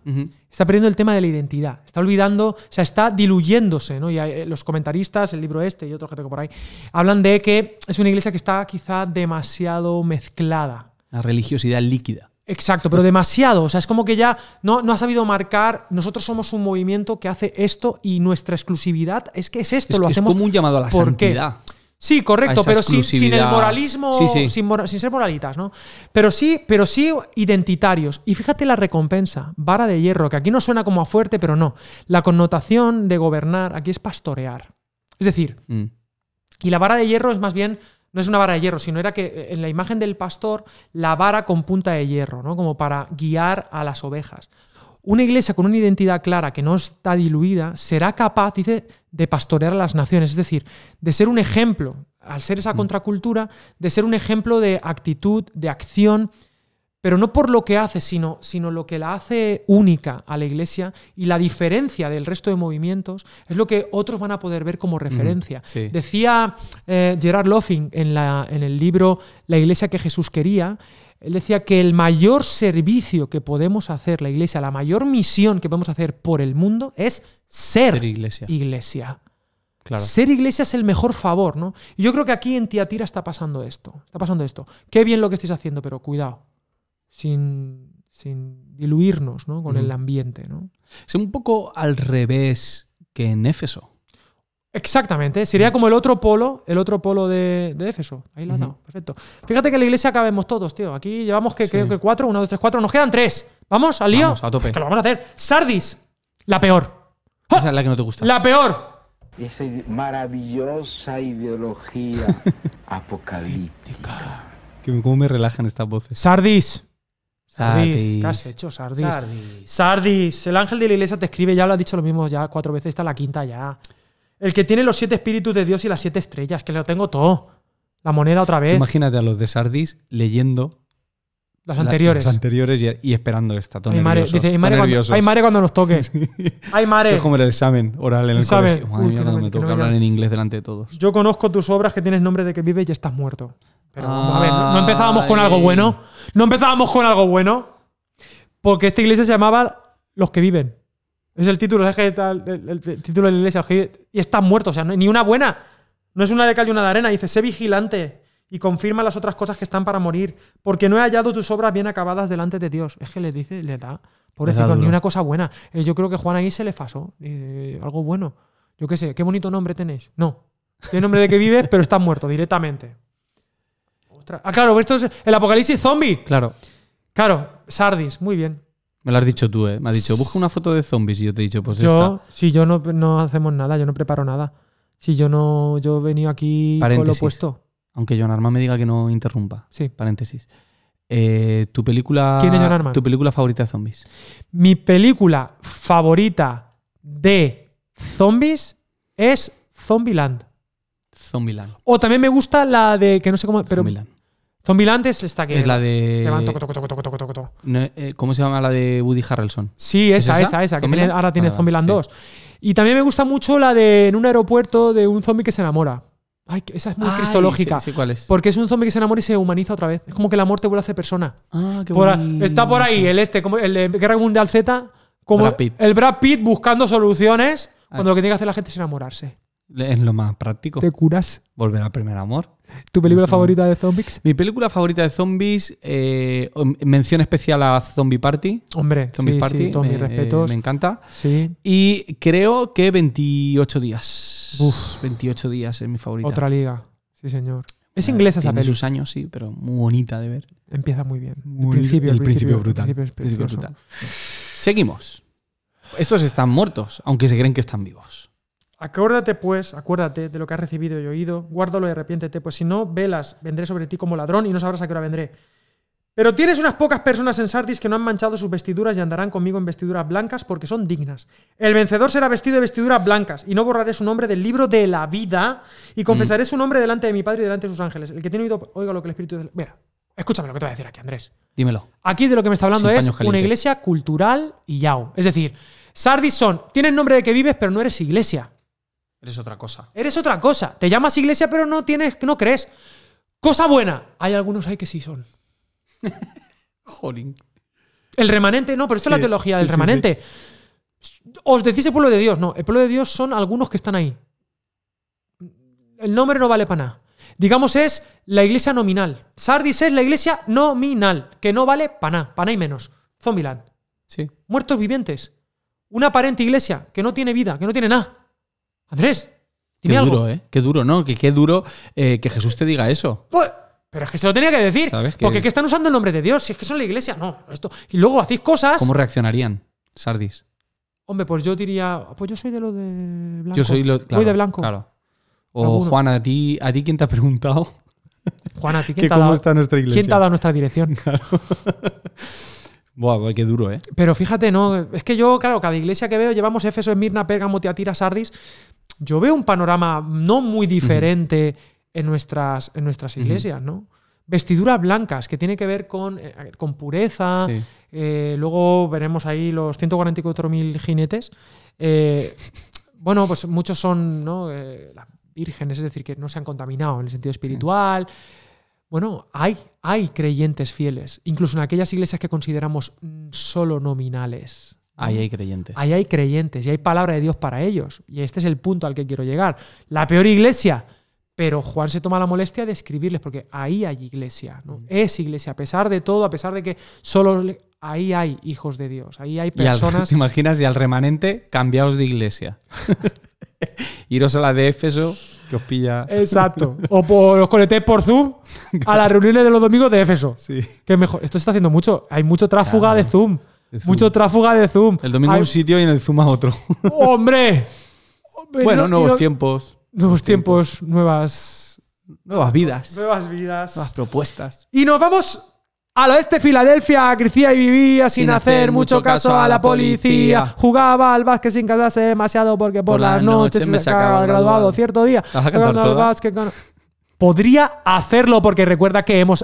Está perdiendo el tema de la identidad, está olvidando, o sea, está diluyéndose, ¿no? Y hay- eh, los comentaristas, el libro este y otro que tengo por ahí, hablan de que es una iglesia que está quizá demasiado mezclada. La religiosidad líquida. Exacto, pero demasiado. O sea, es como que ya no, no ha sabido marcar. Nosotros somos un movimiento que hace esto y nuestra exclusividad es que es esto, Es, lo es hacemos. como un llamado a la ¿por qué? santidad. Sí, correcto, pero sin, sin el moralismo, Sí, sí. Sin, sin ser moralitas, ¿no? Pero sí, pero sí identitarios. Y fíjate la recompensa, vara de hierro, que aquí no suena como a fuerte, pero no. La connotación de gobernar aquí es pastorear. Es decir, Mm. y la vara de hierro es más bien, no es una vara de hierro, sino era que eh, en la imagen del pastor, la vara con punta de hierro, ¿no? Como para guiar a las ovejas. Una iglesia con una identidad clara que no está diluida será capaz, dice, de pastorear a las naciones, es decir, de ser un ejemplo, al ser esa contracultura, de ser un ejemplo de actitud, de acción, pero no por lo que hace, sino, sino lo que la hace única a la iglesia y la diferencia del resto de movimientos es lo que otros van a poder ver como referencia. sí. Decía eh, Gerard Loffing en, la- en el libro La iglesia que Jesús quería, él decía que el mayor servicio que podemos hacer la iglesia, la mayor misión que podemos hacer por el mundo es ser, Ser iglesia. iglesia. Claro. Ser iglesia es el mejor favor, ¿no? Y yo creo que aquí en Tiatira está pasando esto. Está pasando esto. Qué bien lo que estáis haciendo, pero cuidado. Sin, sin diluirnos, ¿no? Con el Ujú. ambiente, ¿no? Es un poco al revés que en Éfeso. Exactamente. Sería como el otro polo, el otro polo de, de Éfeso. Ahí lo has Ujú. dado. Perfecto. Fíjate que en la iglesia cabemos todos, tío. Aquí llevamos que Sí. creo que cuatro, uno, dos, tres, cuatro. Nos quedan tres. ¿Vamos al lío? Vamos, a tope. Que lo vamos a hacer. Sardis, la peor. ¡Ah! Esa es la que no te gusta. La peor. Esa maravillosa ideología (laughs) apocalíptica. Que- ¿Cómo me relajan estas voces? Sardis. Sardis. Sardis. ¿Qué has hecho, Sardis? Sardis. El ángel de la iglesia te escribe, ya lo has dicho lo mismo ya cuatro veces, está la quinta ya. El que tiene los siete espíritus de Dios y las siete estrellas, que lo tengo todo. La moneda otra Tú vez. imagínate a los de Sardis leyendo Las la- anteriores. las anteriores y, y esperando esta. Todo Ay, mare, nerviosos, dice, ay, todo mare, cuando, nerviosos. ay, mare cuando nos toque. (laughs) Ay, mare. Eso es como el examen oral en el Examen. colegio. Madre Uy, mía, no me- me no toca me hablar en inglés delante de todos. Yo conozco tus obras que tienes nombre de que vives y estás muerto. Pero vamos a ver, no, empezábamos con algo bueno. No empezábamos con algo bueno. Porque esta iglesia se llamaba Los que viven. Es el título, es el, el- el título de la iglesia. Y estás muerto, o sea, no ni una buena. No es una de cal y una de arena. Dice, sé vigilante y confirma las otras cosas que están para morir. Porque no he hallado tus obras bien acabadas delante de Dios. Es que le dice, le da. Pobrecito, ni una cosa buena. Eh, Yo creo que Juan ahí se le pasó. Eh, algo bueno. Yo qué sé, qué bonito nombre tenéis. No. Tiene nombre de que vives, pero estás muerto directamente. Ostras. Ah, claro, esto es el apocalipsis zombie. Claro. Claro, Sardis, muy bien. Me lo has dicho tú, ¿eh? Me has dicho, busca una foto de zombies y yo te he dicho, pues esta. yo, si yo no, no hacemos nada, yo no preparo nada. Si yo no, yo he venido aquí con lo Paréntesis. puesto. Aunque John Arma me diga que no interrumpa. Sí. Paréntesis. Eh, tu película. ¿Quién es John? Tu película favorita de zombies. Mi película favorita de zombies es Zombieland. Zombieland. O también me gusta la de, que no sé cómo, pero Zombieland. Zombieland es esta que, Es la de. que van toco, toco, toco, toco, toco, toco, toco. No, eh, ¿Cómo se llama la de Woody Harrelson? Sí, esa, ¿Es esa? esa, esa, que ahora tiene vale, Zombieland sí. 2. Y también me gusta mucho la de en un aeropuerto de un zombie que se enamora. Ay, esa es muy Ay, cristológica. Sí, sí, ¿cuál es? Porque es un zombie que se enamora y se humaniza otra vez. Es como que el amor te vuelve a hacer persona. Ah, qué Por está por ahí el este, como el de Guerra Mundial Z, como Brad el Brad Pitt buscando soluciones Ah. cuando lo que tiene que hacer la gente es enamorarse. Es lo más práctico. Te curas. Volver al primer amor. ¿Tu película favorita de zombies? Mi película favorita de zombies, eh, mención especial a Zombie Party. Hombre, Zombie sí, Party, sí, todos me, mis respetos. me encanta. sí, Y creo que 28 días. Uf. 28 días es mi favorita. otra liga. Sí, señor. Es Eh, inglesa esa peli. sus años, sí, pero muy bonita de ver. Empieza muy bien. Muy- el principio, el principio brutal. el principio brutal. Seguimos. Estos están muertos, aunque se creen que están vivos. Acuérdate, pues, acuérdate de lo que has recibido y oído, guárdalo y arrepiéntete, pues si no, velas, vendré sobre ti como ladrón y no sabrás a qué hora vendré. Pero tienes unas pocas personas en Sardis que no han manchado sus vestiduras y andarán conmigo en vestiduras blancas porque son dignas. El vencedor será vestido de vestiduras blancas y no borraré su nombre del libro de la vida y confesaré su nombre delante de mi Padre y delante de sus ángeles. El que tiene oído, oiga lo que el Espíritu... de- Mira, escúchame lo que te voy a decir aquí, Andrés. Dímelo. Aquí de lo que me está hablando es una iglesia cultural y yao. Es decir, Sardis son, tienes nombre de que vives, pero no eres iglesia. Eres otra cosa. Eres otra cosa. Te llamas iglesia, pero no tienes, no crees. Cosa buena. Hay algunos ahí que sí son. (laughs) Jolín. El remanente, no, pero esto es la teología sí, del sí, remanente. Os decís el pueblo de Dios. No, el pueblo de Dios son algunos que están ahí. El nombre no vale para nada. Digamos, es la iglesia nominal. Sardis es la iglesia nominal, que no vale para nada, para nada y menos. Zombieland. Sí. Muertos vivientes. Una aparente iglesia que no tiene vida, que no tiene nada. Andrés, Qué dime algo. duro, ¿eh? Qué duro, ¿no? Que qué duro eh, que Jesús te diga eso. Pues, Pero es que se lo tenía que decir. ¿Sabes que- Porque que están usando el nombre de Dios. Si es que son la iglesia, no. Esto. Y luego hacéis cosas. ¿Cómo reaccionarían, Sardis? Hombre, pues yo diría. Pues yo soy de lo de blanco. Yo soy lo. Voy claro, de blanco. Claro. O Alguno. Juan, a ti, a ti quién te ha preguntado (laughs) Juan, ¿a ti (laughs) quién te, ha cómo dado, está nuestra iglesia. quién te ha dado nuestra dirección? (laughs) Buah, qué duro, ¿eh? Pero fíjate, no. Es que yo, claro, cada iglesia que veo, llevamos Éfeso, Esmirna, Pérgamo, Tiatira, Sardis. Yo veo un panorama no muy diferente en nuestras, en nuestras iglesias, ¿no? Vestiduras blancas, que tiene que ver con, eh, con pureza. Sí. Eh, luego veremos ahí los 144.000 jinetes. Eh, bueno, pues muchos son ¿no? Las vírgenes, es decir, que no se han contaminado en el sentido espiritual. Bueno, hay, hay creyentes fieles, incluso en aquellas iglesias que consideramos solo nominales. Ahí hay creyentes. Ahí hay creyentes y hay palabra de Dios para ellos. Y este es el punto al que quiero llegar. La peor iglesia. Pero Juan se toma la molestia de escribirles, porque ahí hay iglesia, ¿no? Es iglesia, a pesar de todo, a pesar de que solo ahí hay hijos de Dios, ahí hay Y al- (laughs) personas. ¿Te imaginas? Y al remanente, cambiaos de iglesia. (laughs) Iros a la de Éfeso, que os pilla. Exacto. (laughs) O por, os conectéis por Zoom a las reuniones de los domingos de Éfeso. Sí. Que mejor. Esto se está haciendo mucho. Hay mucho tráfuga Claro. de Zoom. Mucho tráfuga de Zoom. El domingo a un sitio y en el Zoom a otro. (laughs) ¡Hombre! Hombre, bueno, no- nuevos no- tiempos. Nuevos tiempos, nuevas. Nuevas vidas. Nuevas vidas. Nuevas propuestas. Y nos vamos al oeste Filadelfia. Crecía y vivía sin, hacer mucho caso a la policía. Jugaba al básquet sin casarse demasiado porque por, Por las noches noches me sacaba el graduado. Cierto día. ¿La vas a cantar jugando al básquet con- Podría hacerlo porque recuerda que hemos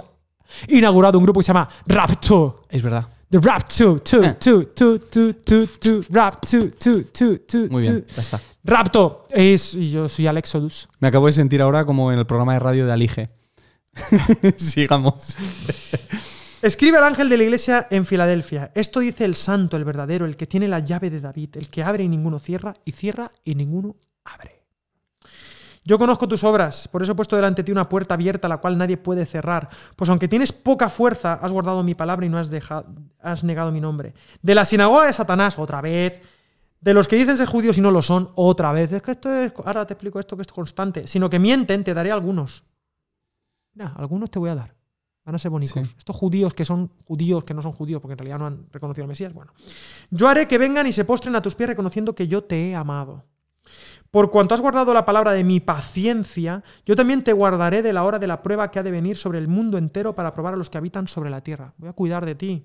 inaugurado un grupo que se llama Rap 2. Es verdad. The Rap 2, 2, Eh. 2, 2, 2, 2, 2, Rap 2, 2, 2, 2, Muy bien, ya está. Rapto es. Y yo soy Alex Odus. Me acabo de sentir ahora como en el programa de radio de Alige. (laughs) Sigamos. Escribe al ángel de la iglesia en Filadelfia. Esto dice el santo, el verdadero, el que tiene la llave de David, el que abre y ninguno cierra, y cierra y ninguno abre. Yo conozco tus obras, por eso he puesto delante de ti una puerta abierta la cual nadie puede cerrar. Pues aunque tienes poca fuerza, has guardado mi palabra y no has, deja- has negado mi nombre. De la sinagoga de Satanás, otra vez. De los que dicen ser judíos y no lo son, otra vez. Es que esto es. Ahora te explico esto que es constante. Sino que mienten, te daré algunos. Mira, algunos te voy a dar. Van a ser bonitos. Sí. Estos judíos que son judíos que no son judíos porque en realidad no han reconocido al Mesías. Bueno, yo haré que vengan y se postren a tus pies reconociendo que yo te he amado. Por cuanto has guardado la palabra de mi paciencia, yo también te guardaré de la hora de la prueba que ha de venir sobre el mundo entero para probar a los que habitan sobre la tierra. Voy a cuidar de ti.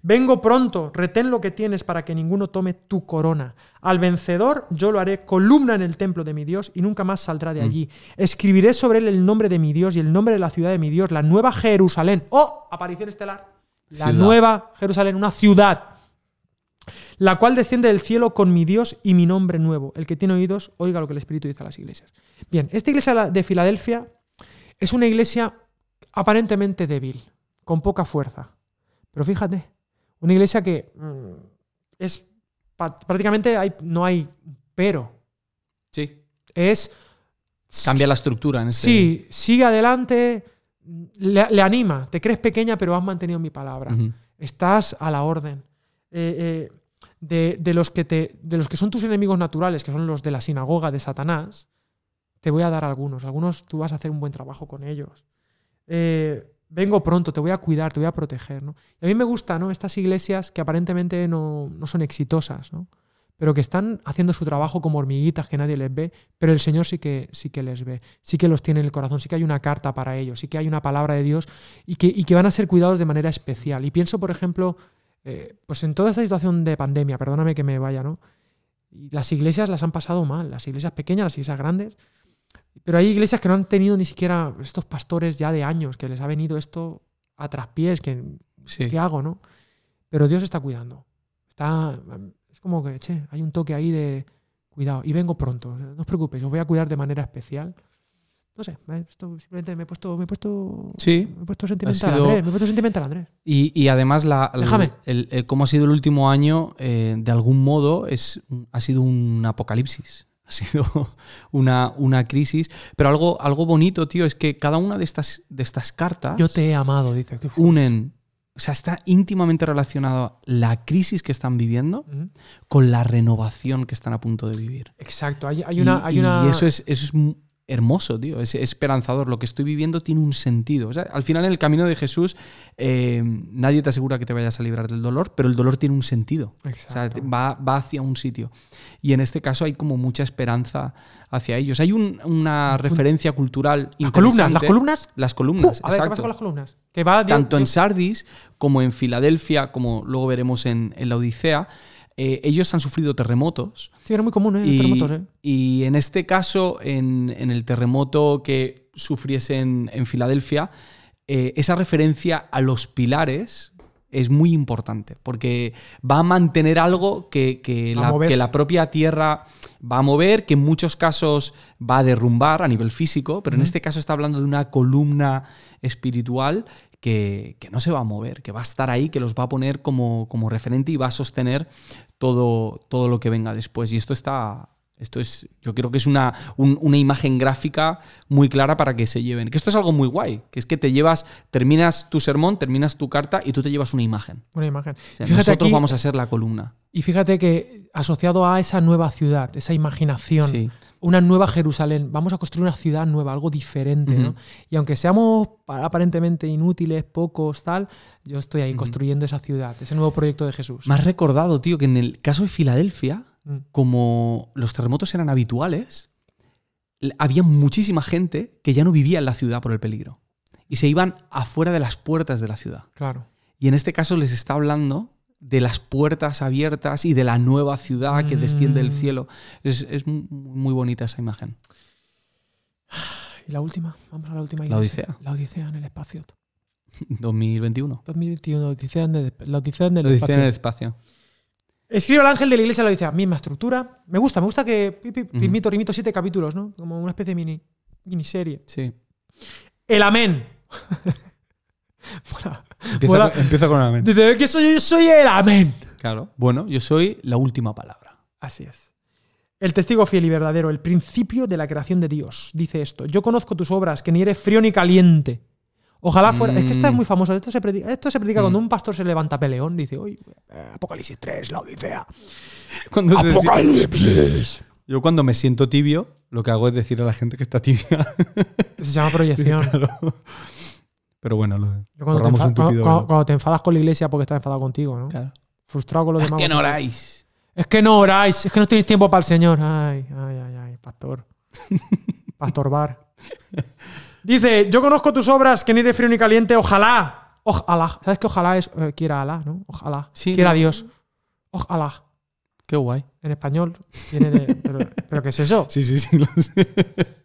Vengo pronto, retén lo que tienes para que ninguno tome tu corona. Al vencedor yo lo haré columna en el templo de mi Dios y nunca más saldrá de allí. Escribiré sobre él el nombre de mi Dios y el nombre de la ciudad de mi Dios, la nueva Jerusalén. ¡Oh! Aparición estelar. La Ciudad. nueva Jerusalén, una ciudad la cual desciende del cielo con mi Dios y mi nombre nuevo. El que tiene oídos, oiga lo que el Espíritu dice a las iglesias. Bien, esta iglesia de Filadelfia es una iglesia aparentemente débil, con poca fuerza. Pero fíjate, una iglesia que mm, es prácticamente hay, no hay pero. Sí. Es Cambia la estructura en este. sí, sigue adelante, le, le anima. Te crees pequeña, pero has mantenido mi palabra estás a la orden. Eh, eh, de, de los que te, de los que son tus enemigos naturales, que son los de la sinagoga de Satanás, te voy a dar algunos. Algunos tú vas a hacer un buen trabajo con ellos. Eh, vengo pronto, te voy a cuidar, te voy a proteger. ¿no? Y a mí me gustan ¿no? estas iglesias que aparentemente no, no son exitosas, ¿no? pero que están haciendo su trabajo como hormiguitas que nadie les ve, pero el Señor sí que, sí que les ve, sí que los tiene en el corazón, sí que hay una carta para ellos, sí que hay una palabra de Dios y que, y que van a ser cuidados de manera especial. Y pienso, por ejemplo, eh, pues en toda esta situación de pandemia, perdóname que me vaya, ¿no? Y las iglesias las han pasado mal, las iglesias pequeñas, las iglesias grandes, pero hay iglesias que no han tenido ni siquiera estos pastores ya de años, que les ha venido esto a traspiés, que Sí. ¿qué hago, no? Pero Dios está cuidando. Está, es como que, che, hay un toque ahí de cuidado. Y vengo pronto, no os preocupéis, os voy a cuidar de manera especial. No sé, esto simplemente me he puesto, me he puesto, Sí. me he puesto sentimental, sido- Andrés, me he puesto sentimental, Andrés. Y, y además, la, Déjame. el, el cómo ha sido el último año, eh, de algún modo, es, ha sido un apocalipsis. (laughs) Ha sido una, una crisis. Pero algo, algo bonito, tío, es que cada una de estas, de estas cartas Yo te he amado, dice. Unen. O sea, está íntimamente relacionado la crisis que están viviendo con la renovación que están a punto de vivir. Exacto, hay, hay una... y, hay y una... eso es, eso es hermoso, tío. Es esperanzador. Lo que estoy viviendo tiene un sentido. O sea, al final, en el camino de Jesús, eh, nadie te asegura que te vayas a librar del dolor, pero el dolor tiene un sentido. O sea, Exacto. va, va hacia un sitio. Y en este caso hay como mucha esperanza hacia ellos. Hay un- una referencia cultural Las columnas, las columnas... Las Uh, columnas, a ver, ¿qué pasa exacto. con las columnas? Que va Dios- Tanto en Sardis como en Filadelfia, como luego veremos en, en la Odisea, eh, ellos han sufrido terremotos. Sí, era muy común, ¿eh? Y, terremotos, ¿eh? y en este caso, en, en el terremoto que sufriese en, Filadelfia, eh, esa referencia a los pilares es muy importante, porque va a mantener algo que, la, moverse. que la propia tierra va a mover, que en muchos casos va a derrumbar a nivel físico, pero en este caso está hablando de una columna espiritual que, que no se va a mover, que va a estar ahí, que los va a poner como, como referente y va a sostener todo, todo lo que venga después. Y esto está. Esto es. Yo creo que es una, un- una imagen gráfica muy clara para que se lleven. Que esto es algo muy guay. Que es que te llevas. Terminas tu sermón, terminas tu carta y tú te llevas una imagen. Una imagen. O sea, Fíjate nosotros aquí- vamos a ser la columna. Y fíjate que asociado a esa nueva ciudad, esa imaginación, Sí. una nueva Jerusalén, vamos a construir una ciudad nueva, algo diferente, ¿no? Y aunque seamos pa- aparentemente inútiles, pocos, tal, yo estoy ahí construyendo esa ciudad, ese nuevo proyecto de Jesús. Me has recordado, tío, que en el caso de Filadelfia, Mm. como los terremotos eran habituales, había muchísima gente que ya no vivía en la ciudad por el peligro. Y se iban afuera de las puertas de la ciudad. Claro. Y en este caso les está hablando de las puertas abiertas y de la nueva ciudad que desciende del Mm. cielo. Es, es mu- muy bonita esa imagen. Y la última, vamos a la última. La. Odisea. La Odisea en el espacio. (laughs) 2021. 2021, la Odisea en el, la Odisea en el espacio. en el espacio. Escribe el ángel de la iglesia, lo dice, misma estructura. Me gusta, me gusta que rimito, rimito siete capítulos, ¿no? Como una especie de mini, miniserie. Sí. El amén. (laughs) Mola. Empieza, Mola. con, empieza con la mente. Dice que soy, soy el amén. Claro. Bueno, yo soy la última palabra. Así es. El testigo fiel y verdadero, el principio de la creación de Dios, dice esto. Yo conozco tus obras, que ni eres frío ni caliente. Ojalá fuera. Es que esta es muy famoso. Esto se predica, esto se predica Mm. cuando un pastor se levanta peleón. Dice, uy, eh, Apocalipsis 3, la Odisea. (laughs) Cuando se- Apocalipsis. Yo cuando me siento tibio, lo que hago es decir a la gente que está tibia. (laughs) Se llama proyección. Claro. Pero bueno, lo Yo Cuando te, tupido cuando- cuando- cuando te enfadas con la iglesia porque está enfadado contigo, ¿no? Claro. Frustrado con los Es demás. que no oráis. Es que no oráis, es que no tenéis tiempo para el Señor. Ay, ay, ay, ay, pastor. (laughs) Pastor Bar. Dice, yo conozco tus obras, que ni eres frío ni caliente, ojalá. Ojalá. ¿Sabes que ojalá es eh, quiera Alá, no? Ojalá. Sí, quiera no. Dios. Ojalá. Qué guay. En español viene de. (laughs) Pero, ¿pero ¿qué es eso? Sí, sí, sí, lo sé.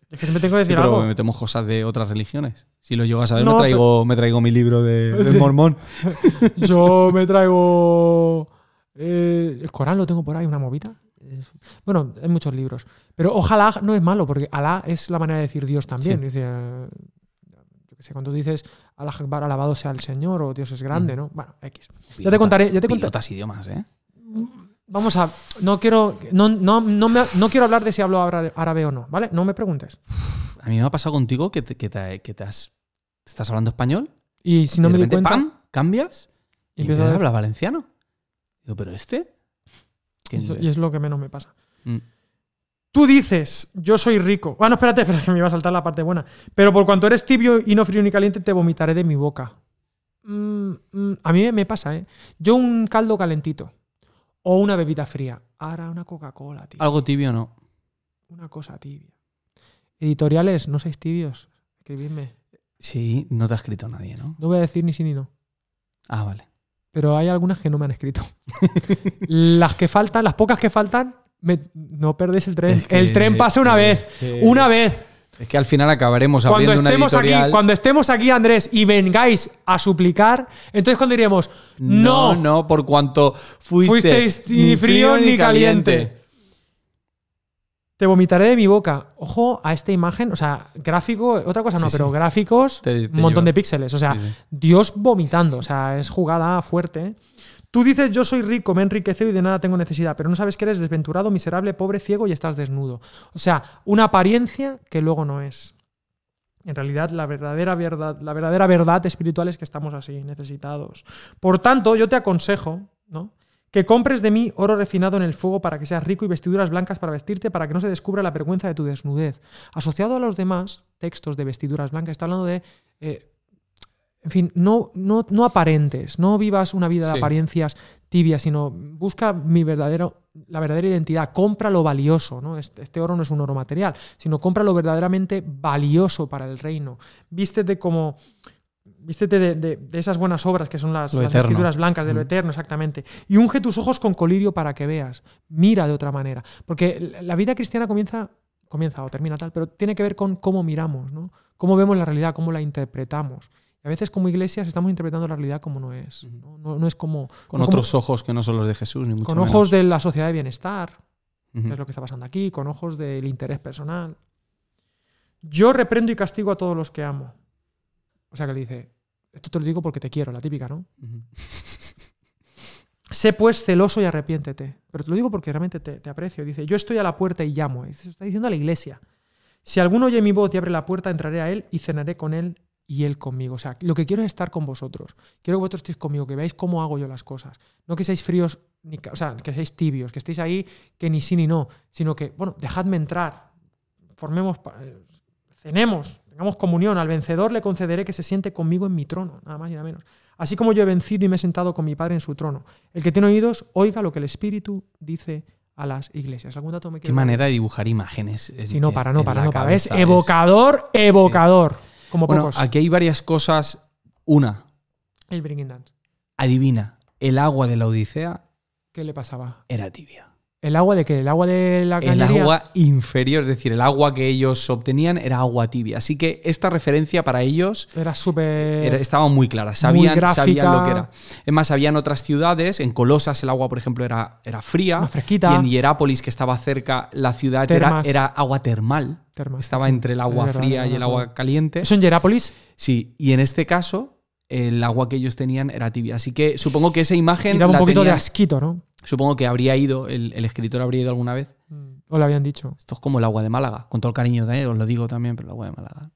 Es que siempre tengo que decir pero algo. metemos cosas de otras religiones. Si lo llegas a ver, No, me, traigo, me traigo mi libro de, del (laughs) Sí. mormón. Yo me traigo. eh, el Corán lo tengo por ahí, una movita. Bueno, hay muchos libros. Pero ojalá no es malo, porque Alá es la manera de decir Dios también. Sí. Dice, eh, yo qué sé, cuando tú dices Allah Akbar, alabado sea el Señor o Dios es grande, Mm. ¿no? Bueno, X. Ya te contaré, ya te contaré. Idiomas, ¿eh? Vamos a. No quiero. No, no, no, me- no quiero hablar de si hablo árabe o no, ¿vale? No me preguntes. A mí me ha pasado contigo que te, que te- que te has, estás hablando español Y si no y me de repente, cuenta. ¡pam! cambias y empiezo empiezas a- hablar valenciano. Digo, ¿pero este? Y es lo que menos me pasa. Mm. Tú dices, yo soy rico. Ah, no, espérate, (laughs) espera, que me iba a saltar la parte buena. Pero por cuanto eres tibio y no frío ni caliente, te vomitaré de mi boca. Mm, mm, a mí me pasa, ¿eh? Yo un caldo calentito o una bebida fría. Ahora una Coca-Cola, tío. Algo tibio no. Una cosa tibia. Editoriales, no seáis tibios. Escribidme. Sí, no te ha escrito nadie, ¿no? No voy a decir ni sí ni no. Ah, vale. Pero hay algunas que no me han escrito. (laughs) las que faltan, las pocas que faltan, me- no perdéis el tren. Es que- el tren pasa una vez. que- Una vez. Es que al final acabaremos cuando abriendo una aquí, editorial. cuando estemos aquí, Andrés, y vengáis a suplicar, entonces cuando diríamos, No, no, no, por cuanto fuiste fuisteis ni frío ni caliente. Te vomitaré de mi boca. Ojo a esta imagen, o sea, gráfico, otra cosa no, Sí, pero sí. gráficos, un montón lleva. de píxeles. O sea, Sí. Dios vomitando, o sea, es jugada fuerte. Tú dices, yo soy rico, me he enriquecido y de nada tengo necesidad, pero no sabes que eres desventurado, miserable, pobre, ciego y estás desnudo. O sea, una apariencia que luego no es. En realidad, la verdadera verdad, la verdadera verdad espiritual es que estamos así, necesitados. Por tanto, yo te aconsejo, ¿no? Que compres de mí oro refinado en el fuego para que seas rico y vestiduras blancas para vestirte, para que no se descubra la vergüenza de tu desnudez. Asociado a los demás textos de vestiduras blancas, está hablando de. eh, en fin, no, no, no aparentes, no vivas una vida de Sí. apariencias tibias, sino busca mi verdadero, la verdadera identidad, compra lo valioso. ¿no? Este, este oro no es un oro material, sino compra lo verdaderamente valioso para el reino. Vístete como. Vístete de, de- de esas buenas obras que son las, las vestiduras blancas de lo Mm. eterno, exactamente. Y unge tus ojos con colirio para que veas. Mira de otra manera. Porque la- vida cristiana comienza, comienza o termina tal, pero tiene que ver con cómo miramos, ¿no? Cómo vemos la realidad, cómo la interpretamos. Y a veces como iglesias estamos interpretando la realidad como no es. No, No- no es como... Con no como- otros ojos que no son los de Jesús, ni mucho con menos. ojos de la sociedad de bienestar, Ujú. que es lo que está pasando aquí, con ojos del interés personal. Yo reprendo y castigo a todos los que amo. O sea que le dice, esto te lo digo porque te quiero, la típica, ¿no? Sé pues celoso y arrepiéntete. Pero te lo digo porque realmente te, te aprecio. Dice, yo estoy a la puerta y llamo. Eso está diciendo a la iglesia. Si alguno oye mi voz y abre la puerta, entraré a él y cenaré con él y él conmigo. O sea, lo que quiero es estar con vosotros. Quiero que vosotros estéis conmigo, que veáis cómo hago yo las cosas. No que seáis fríos, ni, o sea, que seáis tibios, que estéis ahí que ni sí ni no, sino que, bueno, dejadme entrar. Formemos, eh, cenemos, tengamos comunión. Al vencedor le concederé que se siente conmigo en mi trono, nada más y nada menos. Así como yo he vencido y me he sentado con mi Padre en su trono. El que tiene oídos, oiga lo que el Espíritu dice a las iglesias. ¿Algún dato me Qué quieres dar? manera de dibujar imágenes. es- Si no, en- para, no, en para, no, para. Es evocador, evocador. Como Bueno, pocos. aquí hay varias cosas. Una, El Bringing Dance. adivina, el agua de la Odisea ¿Qué le pasaba? era tibia. ¿El agua de qué? ¿El agua de la El cañería? agua inferior, es decir, el agua que ellos obtenían era agua tibia. Así que esta referencia para ellos Era súper. estaba muy clara, sabían, sabían lo que era. Es más, habían otras ciudades, en Colosas el agua, por ejemplo, era, era fría. Más fresquita. Y en Hierápolis, que estaba cerca, la ciudad era, era agua termal. Termas, estaba sí. entre el agua Es fría y el agua caliente. ¿Eso en Hierápolis? Sí, y en este caso, el agua que ellos tenían era tibia. Así que supongo que esa imagen. Y daba un la poquito de asquito, ¿no? Supongo que habría ido, el, el escritor habría ido alguna vez. O le habían dicho. Esto es como el agua de Málaga, con todo el cariño de os lo digo también, pero el agua de Málaga.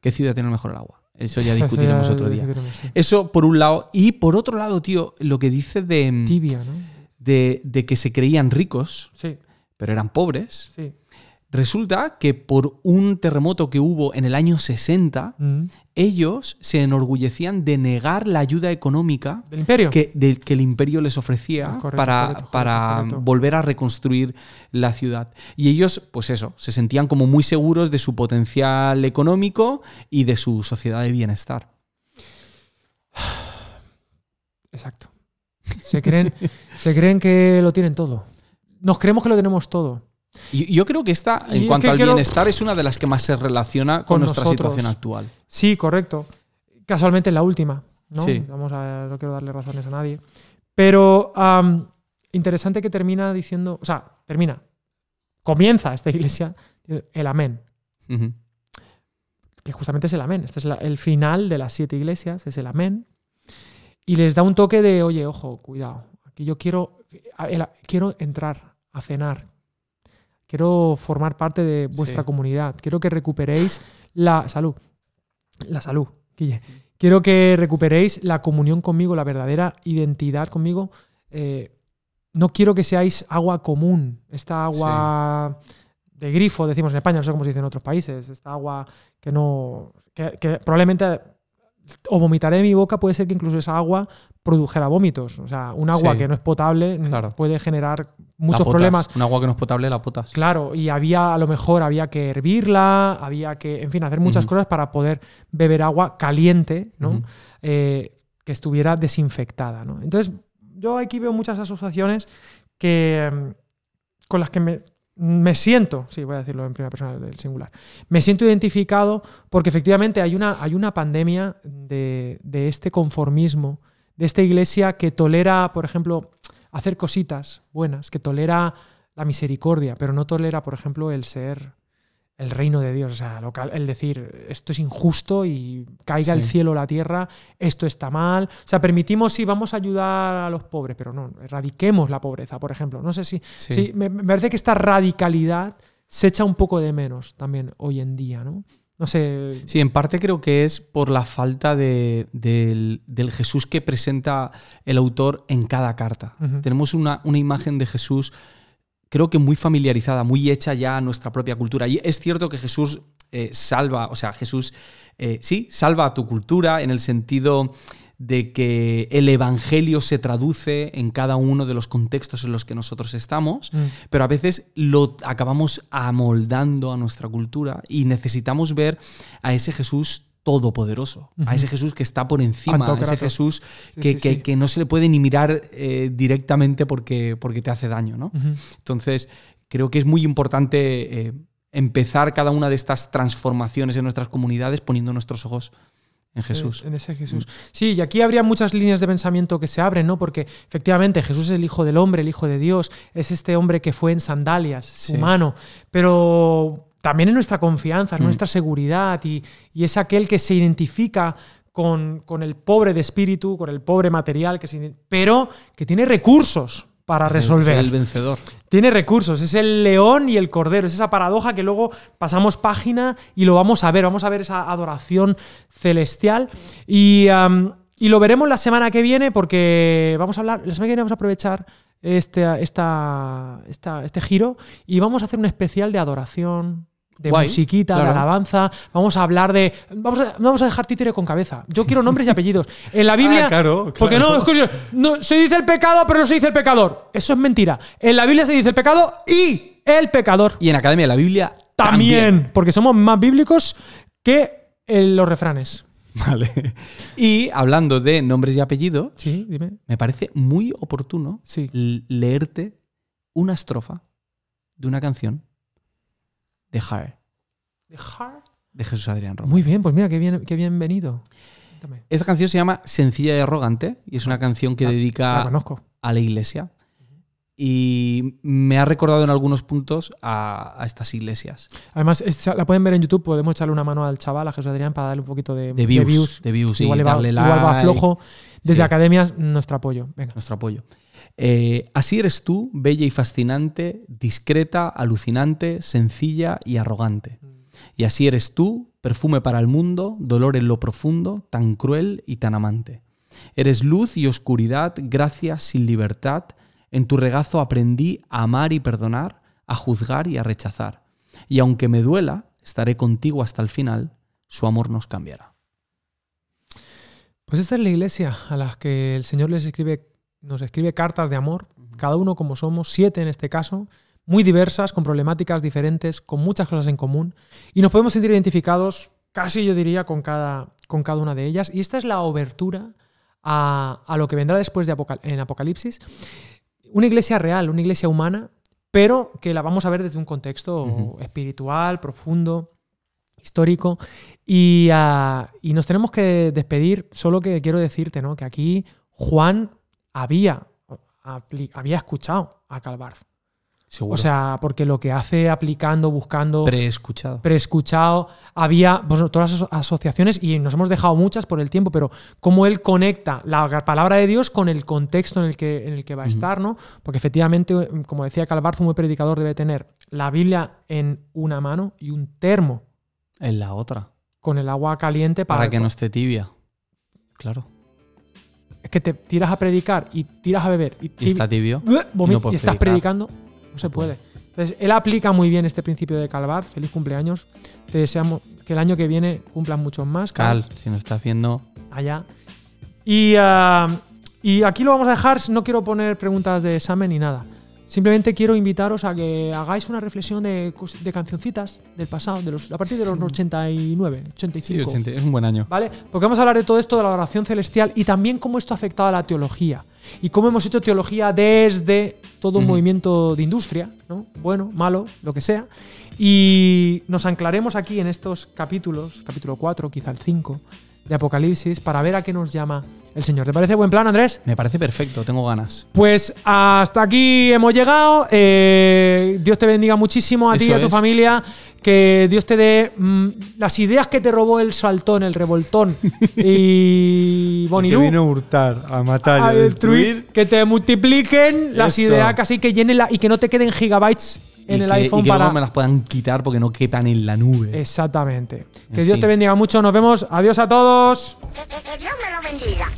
¿Qué ciudad tiene mejor el agua? Eso ya discutiremos (laughs) Eso ya otro día. sí. Eso por un lado. Y por otro lado, tío, lo que dice de, Tibia, ¿no? de, de que se creían ricos, Sí, pero eran pobres. sí. Resulta que por un terremoto que hubo en el año 60, Mm. ellos se enorgullecían de negar la ayuda económica ¿Del imperio? que, el imperio les ofrecía Ah, correcto, para, correcto, para correcto. volver a reconstruir la ciudad. Y ellos, pues eso, se sentían como muy seguros de su potencial económico y de su sociedad de bienestar. (sighs) Exacto. Se creen, se creen que lo tienen todo. Nos creemos que lo tenemos todo. Yo creo que esta, Y en es cuanto que al bienestar, es una de las que más se relaciona con, Con nuestra nosotros. situación actual. Sí, correcto. Casualmente la última, ¿no? Sí. Vamos a, no quiero darle razones a nadie. Pero interesante que termina diciendo, o sea, termina, comienza esta iglesia, el amén, que justamente es el amén. Este es la- el final de las siete iglesias, es el amén. Y les da un toque de, oye, ojo, cuidado, aquí yo quiero, quiero entrar a cenar. Quiero formar parte de vuestra Sí. comunidad. Quiero que recuperéis la salud. La salud, Guille. Quiero que recuperéis la comunión conmigo, la verdadera identidad conmigo. Eh, no quiero que seáis agua común, esta agua de grifo, decimos en España, no sé cómo se dice en otros países, esta agua que no. que, que probablemente o vomitaré de mi boca, puede ser que incluso esa agua produjera vómitos. O sea, un agua Sí. que no es potable Claro. puede generar muchos potas. problemas. Un agua que no es potable, la potas. Claro, y había, a lo mejor había que hervirla, había que, en fin, hacer muchas cosas para poder beber agua caliente, ¿no? Eh, que estuviera desinfectada, ¿no? Entonces, yo aquí veo muchas asociaciones que, mm, con las que me, me siento, sí, voy a decirlo en primera persona del singular, me siento identificado porque efectivamente hay una, hay una pandemia de, de este conformismo, de esta iglesia que tolera, por ejemplo, hacer cositas buenas, que tolera la misericordia, pero no tolera, por ejemplo, el ser el reino de Dios, o sea, lo cal- el decir esto es injusto y caiga el cielo o la tierra, esto está mal. O sea, permitimos sí, vamos a ayudar a los pobres, pero no, erradiquemos la pobreza, por ejemplo. No sé si. Sí. me, me parece que esta radicalidad se echa un poco de menos también hoy en día, ¿no? No sé. Sí, en parte creo que es por la falta de- del, del Jesús que presenta el autor en cada carta. Tenemos una, una imagen de Jesús, creo que muy familiarizada, muy hecha ya a nuestra propia cultura. Y es cierto que Jesús eh, salva, o sea, Jesús eh, sí, salva a tu cultura en el sentido de que el Evangelio se traduce en cada uno de los contextos en los que nosotros estamos Mm. pero a veces lo acabamos amoldando a nuestra cultura y necesitamos ver a ese Jesús todopoderoso, a Ujú. ese Jesús que está por encima, a ese. Jesús que, sí, que- sí. que no se le puede ni mirar eh, directamente porque, porque te hace daño. ¿no? Entonces, creo que es muy importante eh, empezar cada una de estas transformaciones en nuestras comunidades poniendo nuestros ojos en Jesús. En ese Jesús. Sí, y aquí habría muchas líneas de pensamiento que se abren, ¿no? Porque efectivamente Jesús es el Hijo del Hombre, el Hijo de Dios, es este hombre que fue en sandalias, es Sí. humano, pero también es nuestra confianza, es Mm. nuestra seguridad y, y es aquel que se identifica con, con el pobre de espíritu, con el pobre material, que se- pero que tiene recursos para resolver. Es el vencedor. Tiene recursos, es el león y el cordero, es esa paradoja que luego pasamos página y lo vamos a ver, vamos a ver esa adoración celestial y, y lo veremos la semana que viene porque vamos a hablar, la semana que viene vamos a aprovechar este, esta, esta- este giro y vamos a hacer un especial de adoración. De Guay, musiquita, de claro. alabanza. Vamos a hablar de. Vamos a, vamos a dejar títere con cabeza. Yo quiero nombres y apellidos. En la (laughs) Biblia. Ah, claro, Porque claro. no, escucha, no, se dice el pecado, pero no se dice el pecador. Eso es mentira. En la Biblia se dice el pecado y el pecador Y en Academia de la Biblia también. Porque somos más bíblicos que eh, los refranes. Vale. Y hablando de nombres y apellidos, Sí, dime. me parece muy oportuno Sí. leerte una estrofa de una canción de Hare, de Jesús Adrián Romero. Muy bien, pues mira, qué bien, qué bienvenido. Cuéntame. Esta canción se llama Sencilla y Arrogante y es una canción que La- dedica a la iglesia. Y me ha recordado en algunos puntos a, a estas iglesias. Además, la pueden ver en YouTube. Podemos echarle una mano al chaval, a Jesús Adrián, para darle un poquito de, De views. De views, y igual, le va, darle igual va flojo. Desde Sí. Academias, nuestro apoyo. Venga. nuestro apoyo. Eh, así eres tú, bella y fascinante, discreta, alucinante, sencilla y arrogante. Y así eres tú, perfume para el mundo, dolor en lo profundo, tan cruel y tan amante. Eres luz y oscuridad, gracia sin libertad. En tu regazo aprendí a amar y perdonar, a juzgar y a rechazar. Y aunque me duela, estaré contigo hasta el final, su amor nos cambiará. Pues esta es la iglesia a la que el Señor les escribe, nos escribe cartas de amor, cada uno como somos, siete en este caso, muy diversas, con problemáticas diferentes, con muchas cosas en común, y nos podemos sentir identificados, casi yo diría, con cada, con cada una de ellas. Y esta es la obertura a, a lo que vendrá después de Apocal- en Apocalipsis. Una iglesia real, una iglesia humana, pero que la vamos a ver desde un contexto espiritual, profundo, histórico. Y, ah, y nos tenemos que despedir, solo que quiero decirte ¿no? que aquí Juan había, había escuchado a Calvarz. Seguro. O sea, porque lo que hace aplicando, buscando, preescuchado. preescuchado, había pues, todas las aso- asociaciones y nos hemos dejado muchas por el tiempo, pero cómo él conecta la palabra de Dios con el contexto en el que, en el que va a estar, ¿no? Porque efectivamente, como decía Calvarzo, un buen predicador debe tener la Biblia en una mano y un termo En la otra. con el agua caliente para, Para que no esté tibia. Claro. Es que te tiras a predicar y tiras a beber y, Y está tibio. Y estás predicar. predicando, no se puede. Entonces, él aplica muy bien este principio de Calvar. Feliz cumpleaños. Te deseamos que el año que viene cumplan muchos más. Cal, si nos estás viendo, allá. Y, ah, y aquí lo vamos a dejar. No quiero poner preguntas de examen ni nada. Simplemente quiero invitaros a que hagáis una reflexión de, cancioncitas del pasado, de los, a partir de los 89, 85. sí, 80, es un buen año. ¿Vale? Porque vamos a hablar de todo esto de la oración celestial y también cómo esto ha afectado a la teología. Y cómo hemos hecho teología desde todo un movimiento de industria, ¿no? Bueno, malo, lo que sea. Y nos anclaremos aquí en estos capítulos, capítulo 4, quizá el 5, de Apocalipsis, para ver a qué nos llama el Señor. ¿Te parece buen plan, Andrés? Me parece perfecto, tengo ganas. Pues hasta aquí hemos llegado. Eh, Dios te bendiga muchísimo a ti y a tu es. familia. Que Dios te dé mm, las ideas que te robó el saltón, el revoltón (laughs) y Bonilú. a hurtar, a matar a destruir, que te multipliquen las Eso. ideas casi que llenen la, y que no te queden gigabytes en y el que, iPhone y que para. luego me las puedan quitar porque no quepan en la nube. Exactamente. Que Dios te bendiga mucho. Nos vemos. Adiós a todos. Que, que- que Dios me lo bendiga.